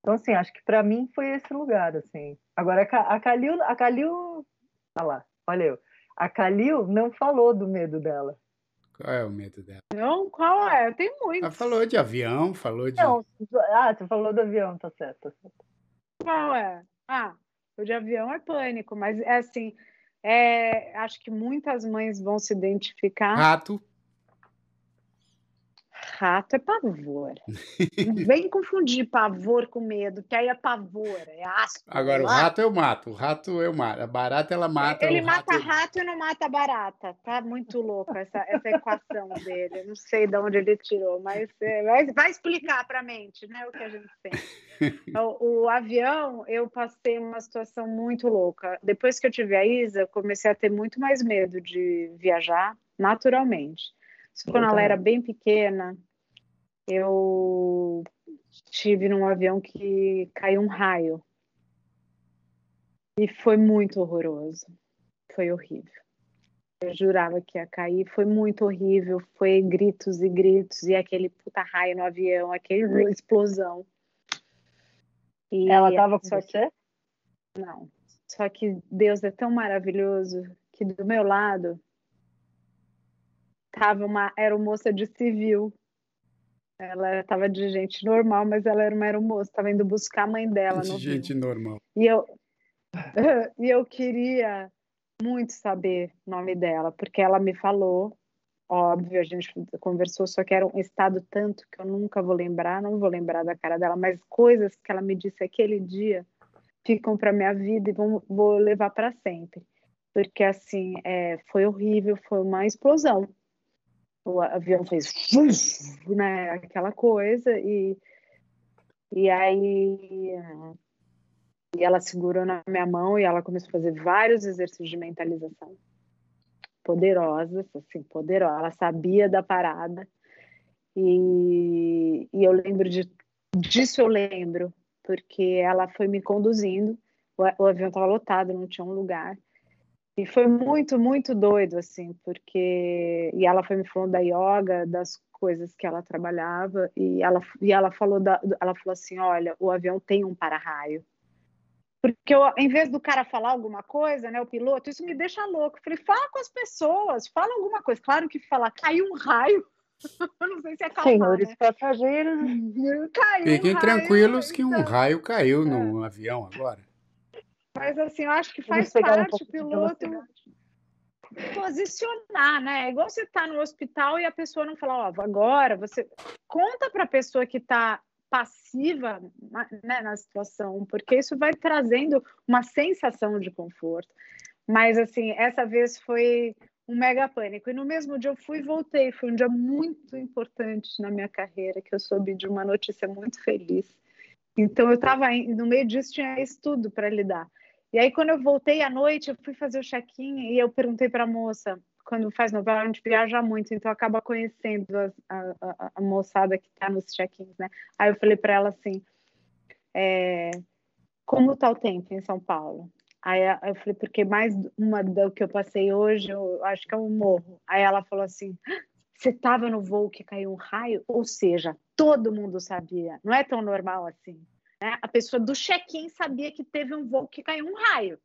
Então, assim, acho que para mim foi esse lugar, assim. Agora, a Calil, a Calil, olha lá, olha eu. A Calil não falou do medo dela. Qual é o medo dela? Não, qual é? Tem muito. Ela falou de avião, falou de. Não, ah, você falou do avião, tá certo. Tá certo. Qual é? Ah, o de avião é pânico, mas é assim, é, acho que muitas mães vão se identificar. Rato. Rato é pavor. Vem confundir pavor com medo, que aí é pavor, é asco. Agora, o rato eu mato, o rato eu mato. A barata ela mata. Ele mata rato, rato e não mata barata. Tá muito louco essa, essa equação dele. Não sei de onde ele tirou, mas é, vai, vai explicar para a mente né, o que a gente tem. <laughs> o, o avião, eu passei uma situação muito louca. Depois que eu tive a Isa, eu comecei a ter muito mais medo de viajar naturalmente. Quando ela era bem pequena, eu tive num avião que caiu um raio. E foi muito horroroso. Foi horrível. Eu jurava que ia cair, foi muito horrível. Foi gritos e gritos, e aquele puta raio no avião, aquele <laughs> explosão. E ela estava com você? Não. Só que Deus é tão maravilhoso que do meu lado tava uma aeromoça de civil. Ela estava de gente normal, mas ela era uma aeromoça, estava indo buscar a mãe dela. De gente Rio. normal. E eu, <laughs> e eu queria muito saber o nome dela, porque ela me falou, óbvio, a gente conversou, só que era um estado tanto que eu nunca vou lembrar, não vou lembrar da cara dela, mas coisas que ela me disse aquele dia ficam para minha vida e vou, vou levar para sempre. Porque, assim, é, foi horrível, foi uma explosão o avião fez né, aquela coisa e e aí e ela segurou na minha mão e ela começou a fazer vários exercícios de mentalização poderosas, assim, poderosa. Ela sabia da parada e, e eu lembro de, disso eu lembro porque ela foi me conduzindo. O, o avião estava lotado, não tinha um lugar. E foi muito, muito doido, assim, porque. E ela foi me falando da yoga, das coisas que ela trabalhava, e ela, e ela, falou, da, ela falou assim: olha, o avião tem um para-raio. Porque eu, em vez do cara falar alguma coisa, né, o piloto, isso me deixa louco. Eu falei, fala com as pessoas, fala alguma coisa. Claro que falar, caiu um raio. <laughs> eu não sei se é calma. Senhores né? passageiros. Caiu Fiquem um tranquilos que um então. raio caiu no avião agora. Mas assim, eu acho que faz um parte pouco o piloto posicionar, né? É igual você tá no hospital e a pessoa não fala, ó, agora você conta para a pessoa que está passiva né, na situação, porque isso vai trazendo uma sensação de conforto. Mas assim, essa vez foi um mega pânico. E no mesmo dia eu fui e voltei. Foi um dia muito importante na minha carreira, que eu soube de uma notícia muito feliz. Então eu estava no meio disso tinha isso tudo para lidar. E aí, quando eu voltei à noite, eu fui fazer o check-in e eu perguntei para a moça, quando faz novela, a gente viaja muito, então acaba conhecendo a, a, a moçada que está nos check-ins, né? Aí eu falei para ela assim, é, como está o tempo em São Paulo? Aí eu falei, porque mais uma do que eu passei hoje, eu acho que é um morro. Aí ela falou assim, você estava no voo que caiu um raio? Ou seja, todo mundo sabia, não é tão normal assim. Né? A pessoa do check-in sabia que teve um voo que caiu um raio,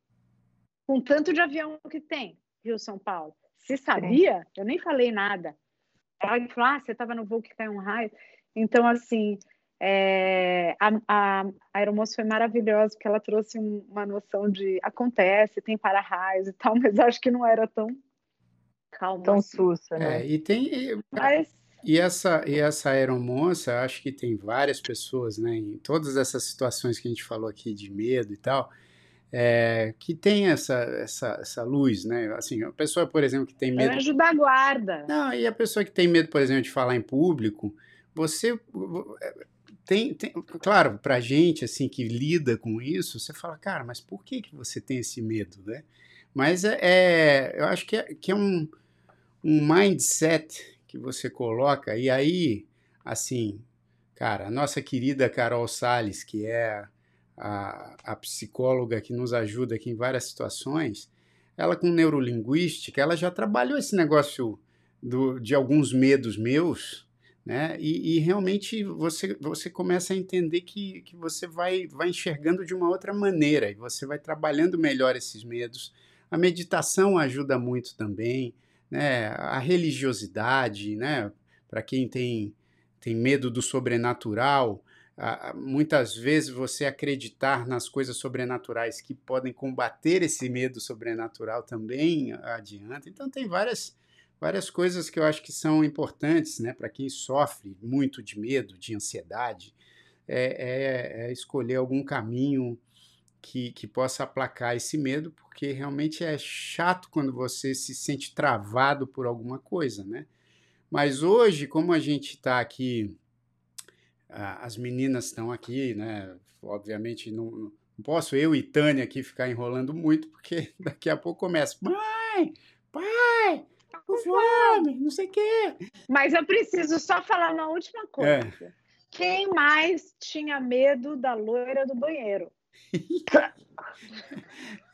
com tanto de avião que tem, Rio-São Paulo. Se sabia, eu nem falei nada. Ela falou, ah, você estava no voo que caiu um raio. Então, assim, é, a, a, a aeromoça foi maravilhosa, porque ela trouxe uma noção de acontece, tem para-raios e tal, <laughs> mas acho que não era tão calma. Tão assim. sussa, né? É, e tem. Mas E essa, e essa aeromoça, acho que tem várias pessoas, né, em todas essas situações que a gente falou aqui de medo e tal, é, que tem essa, essa, essa luz, né? Assim, a pessoa, por exemplo, que tem medo. é anjo da guarda. Não, e a pessoa que tem medo, por exemplo, de falar em público, você tem, tem claro, pra gente assim que lida com isso, você fala, cara, mas por que que você tem esse medo, né? Mas é, é eu acho que é, que é um, um mindset que você coloca e aí, assim, cara, a nossa querida Carol Sales, que é a, a psicóloga que nos ajuda aqui em várias situações, ela com neurolinguística, ela já trabalhou esse negócio do, de alguns medos meus, né? E, e, realmente você, você começa a entender que, que você vai, vai enxergando de uma outra maneira e você vai trabalhando melhor esses medos. A meditação ajuda muito também, né? A religiosidade, né? Para quem tem, tem medo do sobrenatural, muitas vezes você acreditar nas coisas sobrenaturais que podem combater esse medo sobrenatural também adianta. Então tem várias várias coisas que eu acho que são importantes, né, para quem sofre muito de medo, de ansiedade, é, é, é escolher algum caminho que, que possa aplacar esse medo, porque realmente é chato quando você se sente travado por alguma coisa, né? Mas hoje, como a gente está aqui as meninas estão aqui, né? Obviamente não, não, posso eu e Tânia aqui ficar enrolando muito, porque <laughs> daqui a pouco começa, mãe, pai, com fome, não sei o quê. Mas eu preciso só falar uma última coisa. É. Quem mais tinha medo da loira do banheiro? <laughs>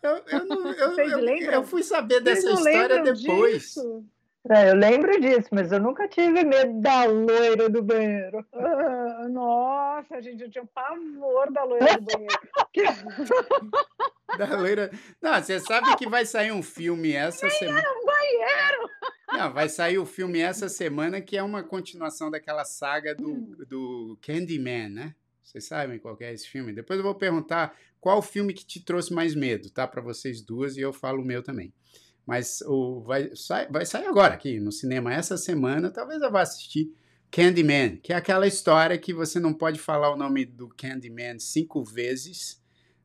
eu, eu, não, eu, eu, eu, fui saber dessa história depois. Disso? É, eu lembro disso, mas eu nunca tive medo da loira do banheiro. Ah, nossa, gente, eu tinha um pavor da loira do banheiro. <laughs> da loira. Não, você sabe que vai sair um filme essa semana. um banheiro! Não, vai sair o filme essa semana que é uma continuação daquela saga do, hum. do Candyman, né? Vocês sabem qual é esse filme? Depois eu vou perguntar qual filme que te trouxe mais medo, tá? Para vocês duas e eu falo o meu também. Mas o, vai, sai, vai sair agora aqui no cinema essa semana. Talvez eu vá assistir Candyman, que é aquela história que você não pode falar o nome do Candyman cinco vezes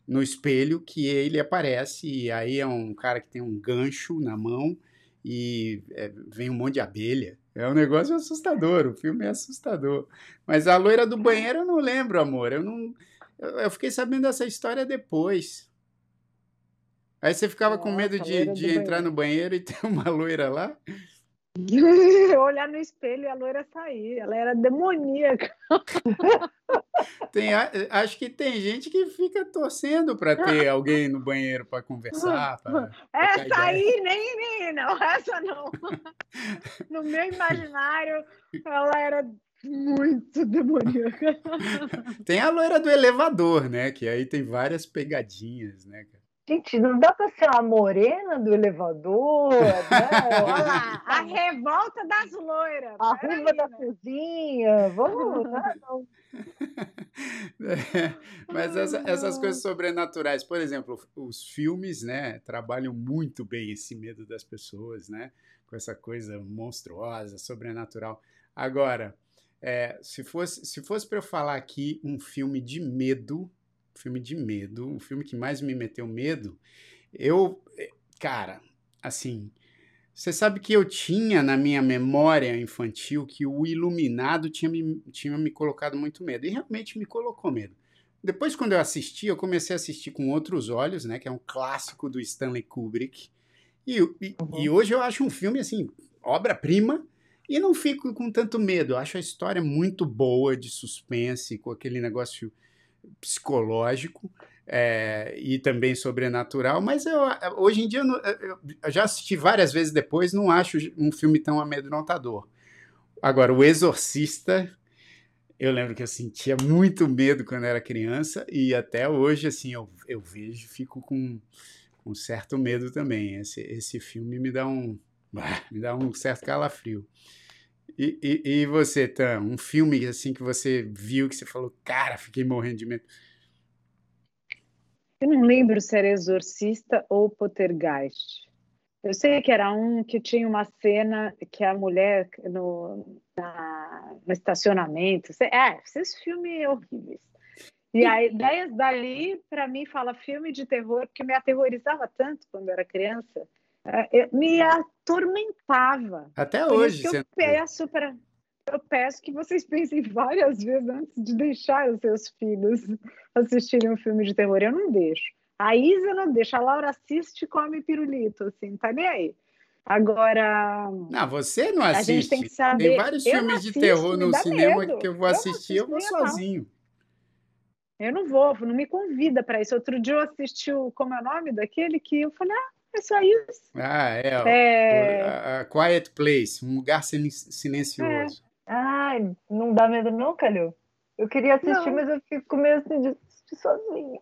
no espelho, que ele aparece, e aí é um cara que tem um gancho na mão e é, vem um monte de abelha. É um negócio assustador, o filme é assustador. Mas a loira do banheiro eu não lembro, amor. Eu não. Eu, fiquei sabendo dessa história depois. Aí você ficava com medo de, de entrar no banheiro e ter uma loira lá? <laughs> Olhar no espelho e a loira sair. Ela era demoníaca. <laughs> Tem, acho que tem gente que fica torcendo para ter alguém no banheiro para conversar. Pra, <laughs> essa aí, nem, nem, não, essa não. No meu imaginário, ela era muito demoníaca. Tem a loira do elevador, né? Que aí tem várias pegadinhas, né? Gente, não dá para ser a morena do elevador, né? <laughs> Olha lá, a revolta das loiras. A ruiva da né? cozinha, vamos lá. <laughs> É, mas essa, essas coisas sobrenaturais, por exemplo, os filmes, né, trabalham muito bem esse medo das pessoas, né, com essa coisa monstruosa, sobrenatural. Agora, é, se fosse, se fosse para eu falar aqui um filme de medo, filme de medo, o filme que mais me meteu medo. Eu, cara, assim, você sabe que eu tinha na minha memória infantil que o Iluminado tinha me, tinha me colocado muito medo, e realmente me colocou medo. Depois, quando eu assisti, eu comecei a assistir com outros olhos, né, que é um clássico do Stanley Kubrick, e, e, uhum. e hoje eu acho um filme, assim, obra-prima, e não fico com tanto medo. Eu acho a história muito boa, de suspense, com aquele negócio psicológico é, e também sobrenatural, mas eu, hoje em dia eu, eu, já assisti várias vezes depois, não acho um filme tão amedrontador. Agora, O Exorcista, eu lembro que eu sentia muito medo quando era criança e até hoje, assim, eu, eu vejo fico com um certo medo também. Esse, esse filme me dá um, <laughs> me dá um certo calafrio. E, e, e, você, Tam, um filme assim que você viu que você falou, cara, fiquei morrendo de medo. Eu não lembro se era Exorcista ou Poltergeist. Eu sei que era um que tinha uma cena que a mulher no, na, no estacionamento. É, esses filmes horríveis. E aí, <laughs> daí, dali, para mim, fala filme de terror, que me aterrorizava tanto quando era criança me atormentava. Até hoje. eu peço para eu peço que vocês pensem <laughs> várias vezes antes de deixar os seus filhos assistirem um filme de terror. Eu não deixo. A Isa não deixa, a Laura assiste e come pirulito, assim, tá nem aí. Agora. Não, você não assiste. A gente tem, que saber. tem vários filmes assisto, de terror no cinema medo. que eu vou assistir, eu, eu vou sozinho. Eu não vou, não me convida para isso. Outro dia eu assisti o. Como é o nome daquele que eu falei, ah, é só isso. Ah, é. é... a Quiet Place, um lugar silencioso. É. Ah, Ai, não dá medo não, Calil? Eu queria assistir, não. mas eu fico com medo assim, de assistir sozinha.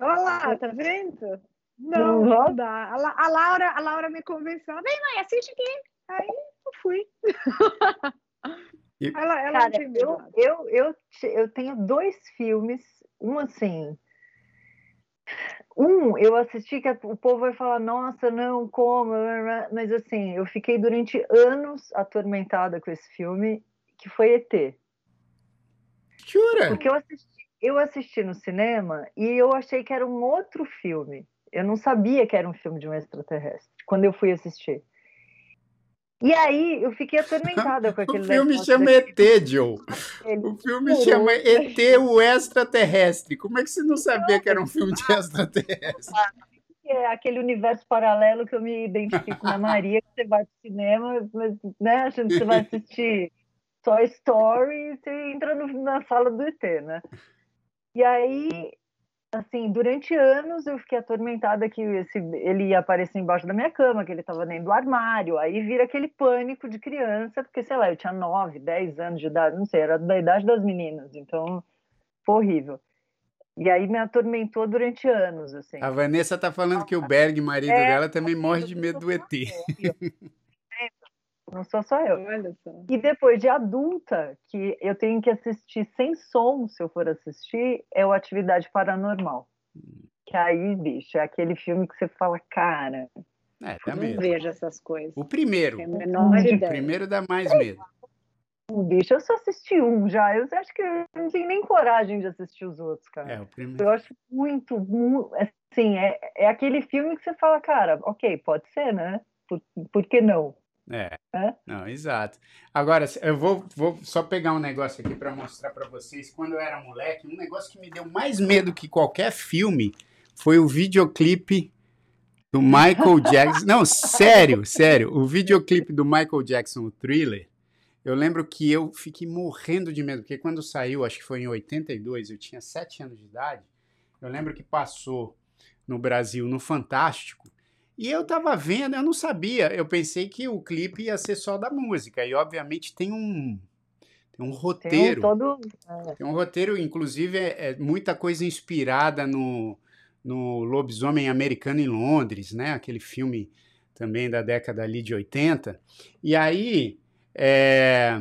Olha lá, tá vendo? Não, não dá. A, a, Laura, a Laura me convenceu. Vem, mãe, assiste aqui. Aí eu fui. E... Ela, ela Cara, eu, eu, eu, eu tenho dois filmes, um assim. Um, eu assisti que o povo vai falar, nossa, não, como? Mas assim, eu fiquei durante anos atormentada com esse filme, que foi ET. Jura? Porque eu assisti, eu assisti no cinema e eu achei que era um outro filme. Eu não sabia que era um filme de um extraterrestre quando eu fui assistir. E aí eu fiquei atormentada com <laughs> aquele O filme chama ET, Joe. O filme chama ET, o extraterrestre. Como é que você não sabia que era um filme de <laughs> extraterrestre? É aquele universo paralelo que eu me identifico na Maria, que você vai pro cinema, mas, né, achando que você vai assistir Toy Story, você entra no, na sala do ET, né? E aí assim, durante anos eu fiquei atormentada que esse, ele ia aparecer embaixo da minha cama, que ele estava dentro do armário. Aí vira aquele pânico de criança, porque sei lá, eu tinha 9, 10 anos de idade, não sei, era da idade das meninas, então foi horrível. E aí me atormentou durante anos, assim. A Vanessa tá falando que o Berg, marido é, dela, também morre de medo do ET. <laughs> Não sou só eu. E depois de adulta, que eu tenho que assistir sem som, se eu for assistir, é o Atividade Paranormal. Que aí, bicho, é aquele filme que você fala, cara. É, dá não medo. vejo essas coisas. O primeiro. O primeiro dá mais medo. Bicho, eu só assisti um já. Eu acho que eu não tenho nem coragem de assistir os outros, cara. É, o primeiro. Eu acho muito, muito assim, é, é aquele filme que você fala, cara, ok, pode ser, né? Por, por que não? É. é. Não, exato. Agora, eu vou, vou só pegar um negócio aqui para mostrar para vocês. Quando eu era moleque, um negócio que me deu mais medo que qualquer filme foi o videoclipe do Michael <laughs> Jackson. Não, sério, sério. O videoclipe do Michael Jackson, o thriller. Eu lembro que eu fiquei morrendo de medo, porque quando saiu, acho que foi em 82, eu tinha 7 anos de idade. Eu lembro que passou no Brasil no Fantástico e eu tava vendo, eu não sabia, eu pensei que o clipe ia ser só da música, e obviamente tem um tem um roteiro. Tem um, todo... É. tem um roteiro, inclusive, é, é, muita coisa inspirada no, no Lobisomem Americano em Londres, né? Aquele filme também da década ali de 80. E aí, é,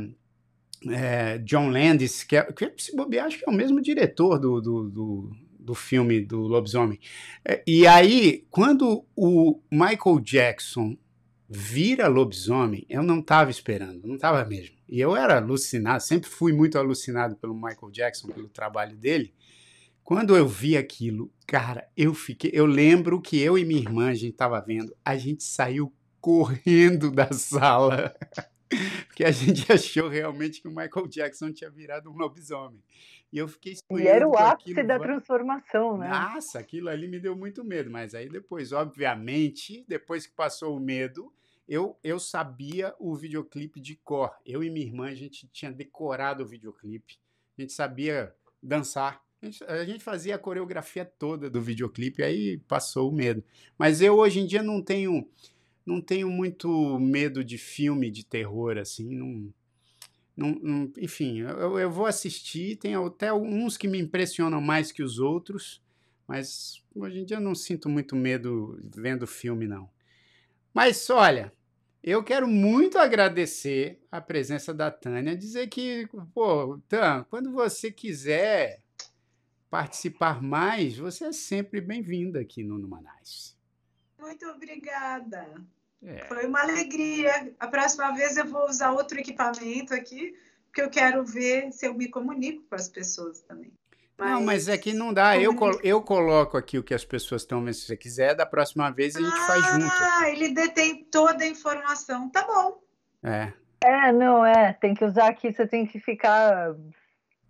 é, John Landis, que, é, que se bobear, acho que é o mesmo diretor do, do, do do filme do lobisomem. É, e aí, quando o Michael Jackson vira lobisomem, eu não estava esperando, não estava mesmo. E eu era alucinado, sempre fui muito alucinado pelo Michael Jackson, pelo trabalho dele. Quando eu vi aquilo, cara, eu fiquei. Eu lembro que eu e minha irmã, a gente estava vendo, a gente saiu correndo da sala. <laughs> Porque a gente achou realmente que o Michael Jackson tinha virado um lobisomem. E eu fiquei E era o ápice da transformação, né? Nossa, aquilo ali me deu muito medo. Mas aí depois, obviamente, depois que passou o medo, eu, eu sabia o videoclipe de cor. Eu e minha irmã, a gente tinha decorado o videoclipe. A gente sabia dançar. A gente, a gente fazia a coreografia toda do videoclipe, aí passou o medo. Mas eu hoje em dia não tenho não tenho muito medo de filme de terror, assim, não, não, não, enfim, eu, eu, vou assistir, tem até uns que me impressionam mais que os outros, mas hoje em dia eu não sinto muito medo vendo filme, não. Mas olha, eu quero muito agradecer a presença da Tânia, dizer que, pô, Tan, quando você quiser participar mais, você é sempre bem-vinda aqui no Numanais. Muito obrigada. É. Foi uma alegria. A próxima vez eu vou usar outro equipamento aqui, porque eu quero ver se eu me comunico com as pessoas também. Mas... Não, mas é que não dá. Eu, col eu coloco aqui o que as pessoas estão vendo. Se você quiser, da próxima vez a gente ah, faz junto. Ah, ele detém toda a informação. Tá bom. É. É, não, é. Tem que usar aqui, você tem que ficar.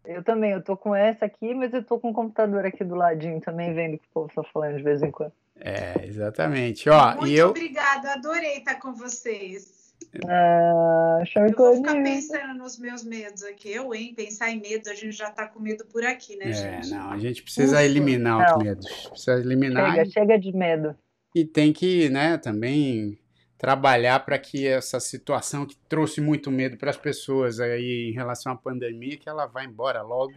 Eu também, eu tô com essa aqui, mas eu tô com o computador aqui do ladinho também, vendo o que o povo tá falando de vez em quando. É, exatamente. Ó, Muito e eu... obrigada, adorei estar com vocês. Ah, eu vou ficar pensando nos meus medos aqui. Eu, hein? Pensar em medo, a gente já tá com medo por aqui, né, é, gente? Não, a gente precisa eliminar não. os medos. Precisa eliminar. Chega, chega de medo. E tem que, né, também trabalhar para que essa situação que trouxe muito medo para as pessoas aí em relação à pandemia, que ela vá embora logo.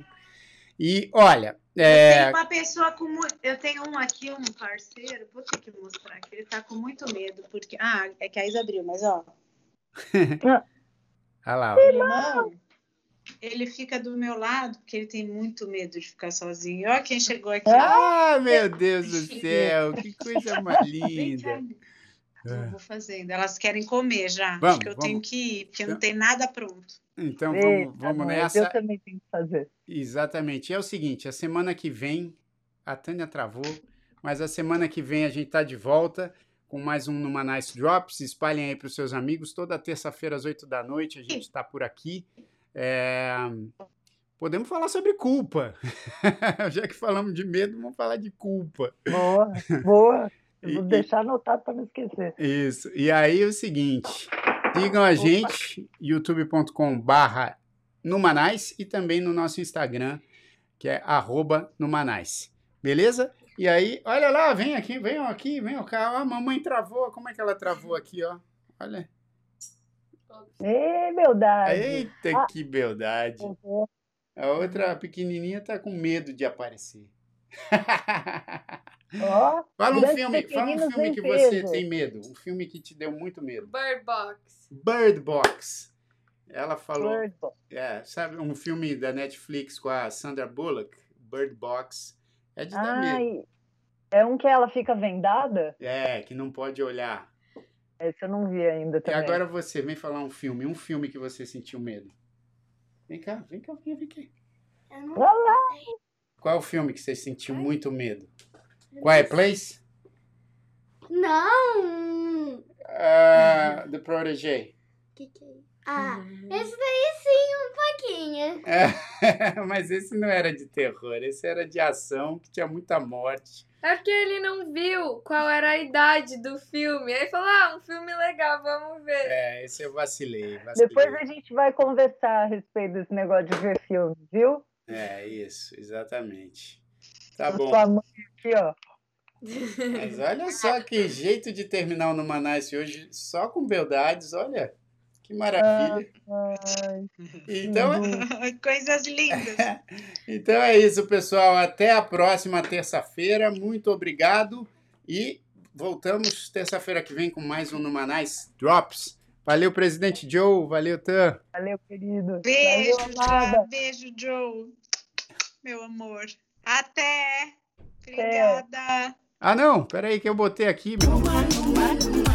E olha, é... eu uma pessoa com eu tenho um aqui um parceiro, vou ter que mostrar que ele está com muito medo porque ah é que a Isa abriu, mas ó. <laughs> Olha lá. Irmão, ele fica do meu lado porque ele tem muito medo de ficar sozinho. Olha quem chegou aqui. Ah, meu Deus do céu, que coisa mais <laughs> linda. Eu vou fazendo. Elas querem comer já. Vamos, Acho que eu vamos. tenho que ir, porque então, não tem nada pronto. Então vamos, vamos nessa. Eu também tenho que fazer. Exatamente. É o seguinte: a semana que vem, a Tânia travou, mas a semana que vem a gente está de volta com mais um Numa Nice Drops. Espalhem aí para os seus amigos. Toda terça-feira às 8 da noite a gente está por aqui. É... Podemos falar sobre culpa. <laughs> Já que falamos de medo, vamos falar de culpa. Boa, boa. Eu vou e, deixar anotado para não esquecer. Isso. E aí é o seguinte: sigam a gente, youtube.com/barra Numanais e também no nosso Instagram, que é arroba Numanais. Beleza? E aí, olha lá, vem aqui, venham aqui, venham cá. a mamãe travou. Como é que ela travou aqui, ó? Olha. Ei, beldade. Eita, ah. que beldade. Uhum. A outra pequenininha tá com medo de aparecer. <laughs> Oh, fala um filme, fala um filme que você tem medo, um filme que te deu muito medo. Bird Box. Bird Box. Ela falou, Bird Box. É, sabe um filme da Netflix com a Sandra Bullock, Bird Box. É de dar medo. É um que ela fica vendada? É, que não pode olhar. Esse eu não vi ainda também. E agora você, vem falar um filme, um filme que você sentiu medo. Vem cá, vem cá, vem, aqui. Olá. Qual é o filme que você sentiu muito medo? Quiet Place? Não! Uh, The Protege. Que que é? Ah, esse daí sim, um pouquinho. É, <laughs> mas esse não era de terror, esse era de ação, que tinha muita morte. É porque ele não viu qual era a idade do filme. Aí falou: ah, um filme legal, vamos ver. É, esse eu vacilei, vacilei. Depois a gente vai conversar a respeito desse negócio de ver filme, viu? É, isso, exatamente. Tá bom. Sua mãe aqui, ó. Mas olha só que jeito de terminar o Numanice hoje, só com beldades, olha. Que maravilha. Então, <laughs> coisas lindas. <laughs> então é isso, pessoal. Até a próxima terça-feira. Muito obrigado e voltamos terça-feira que vem com mais um Numanais Drops. Valeu, presidente Joe. Valeu, Tan. Valeu, querido. Beijo, Valeu, Beijo, Joe. Meu amor. Até. Obrigada. Ah, não. Peraí que eu botei aqui. Meu...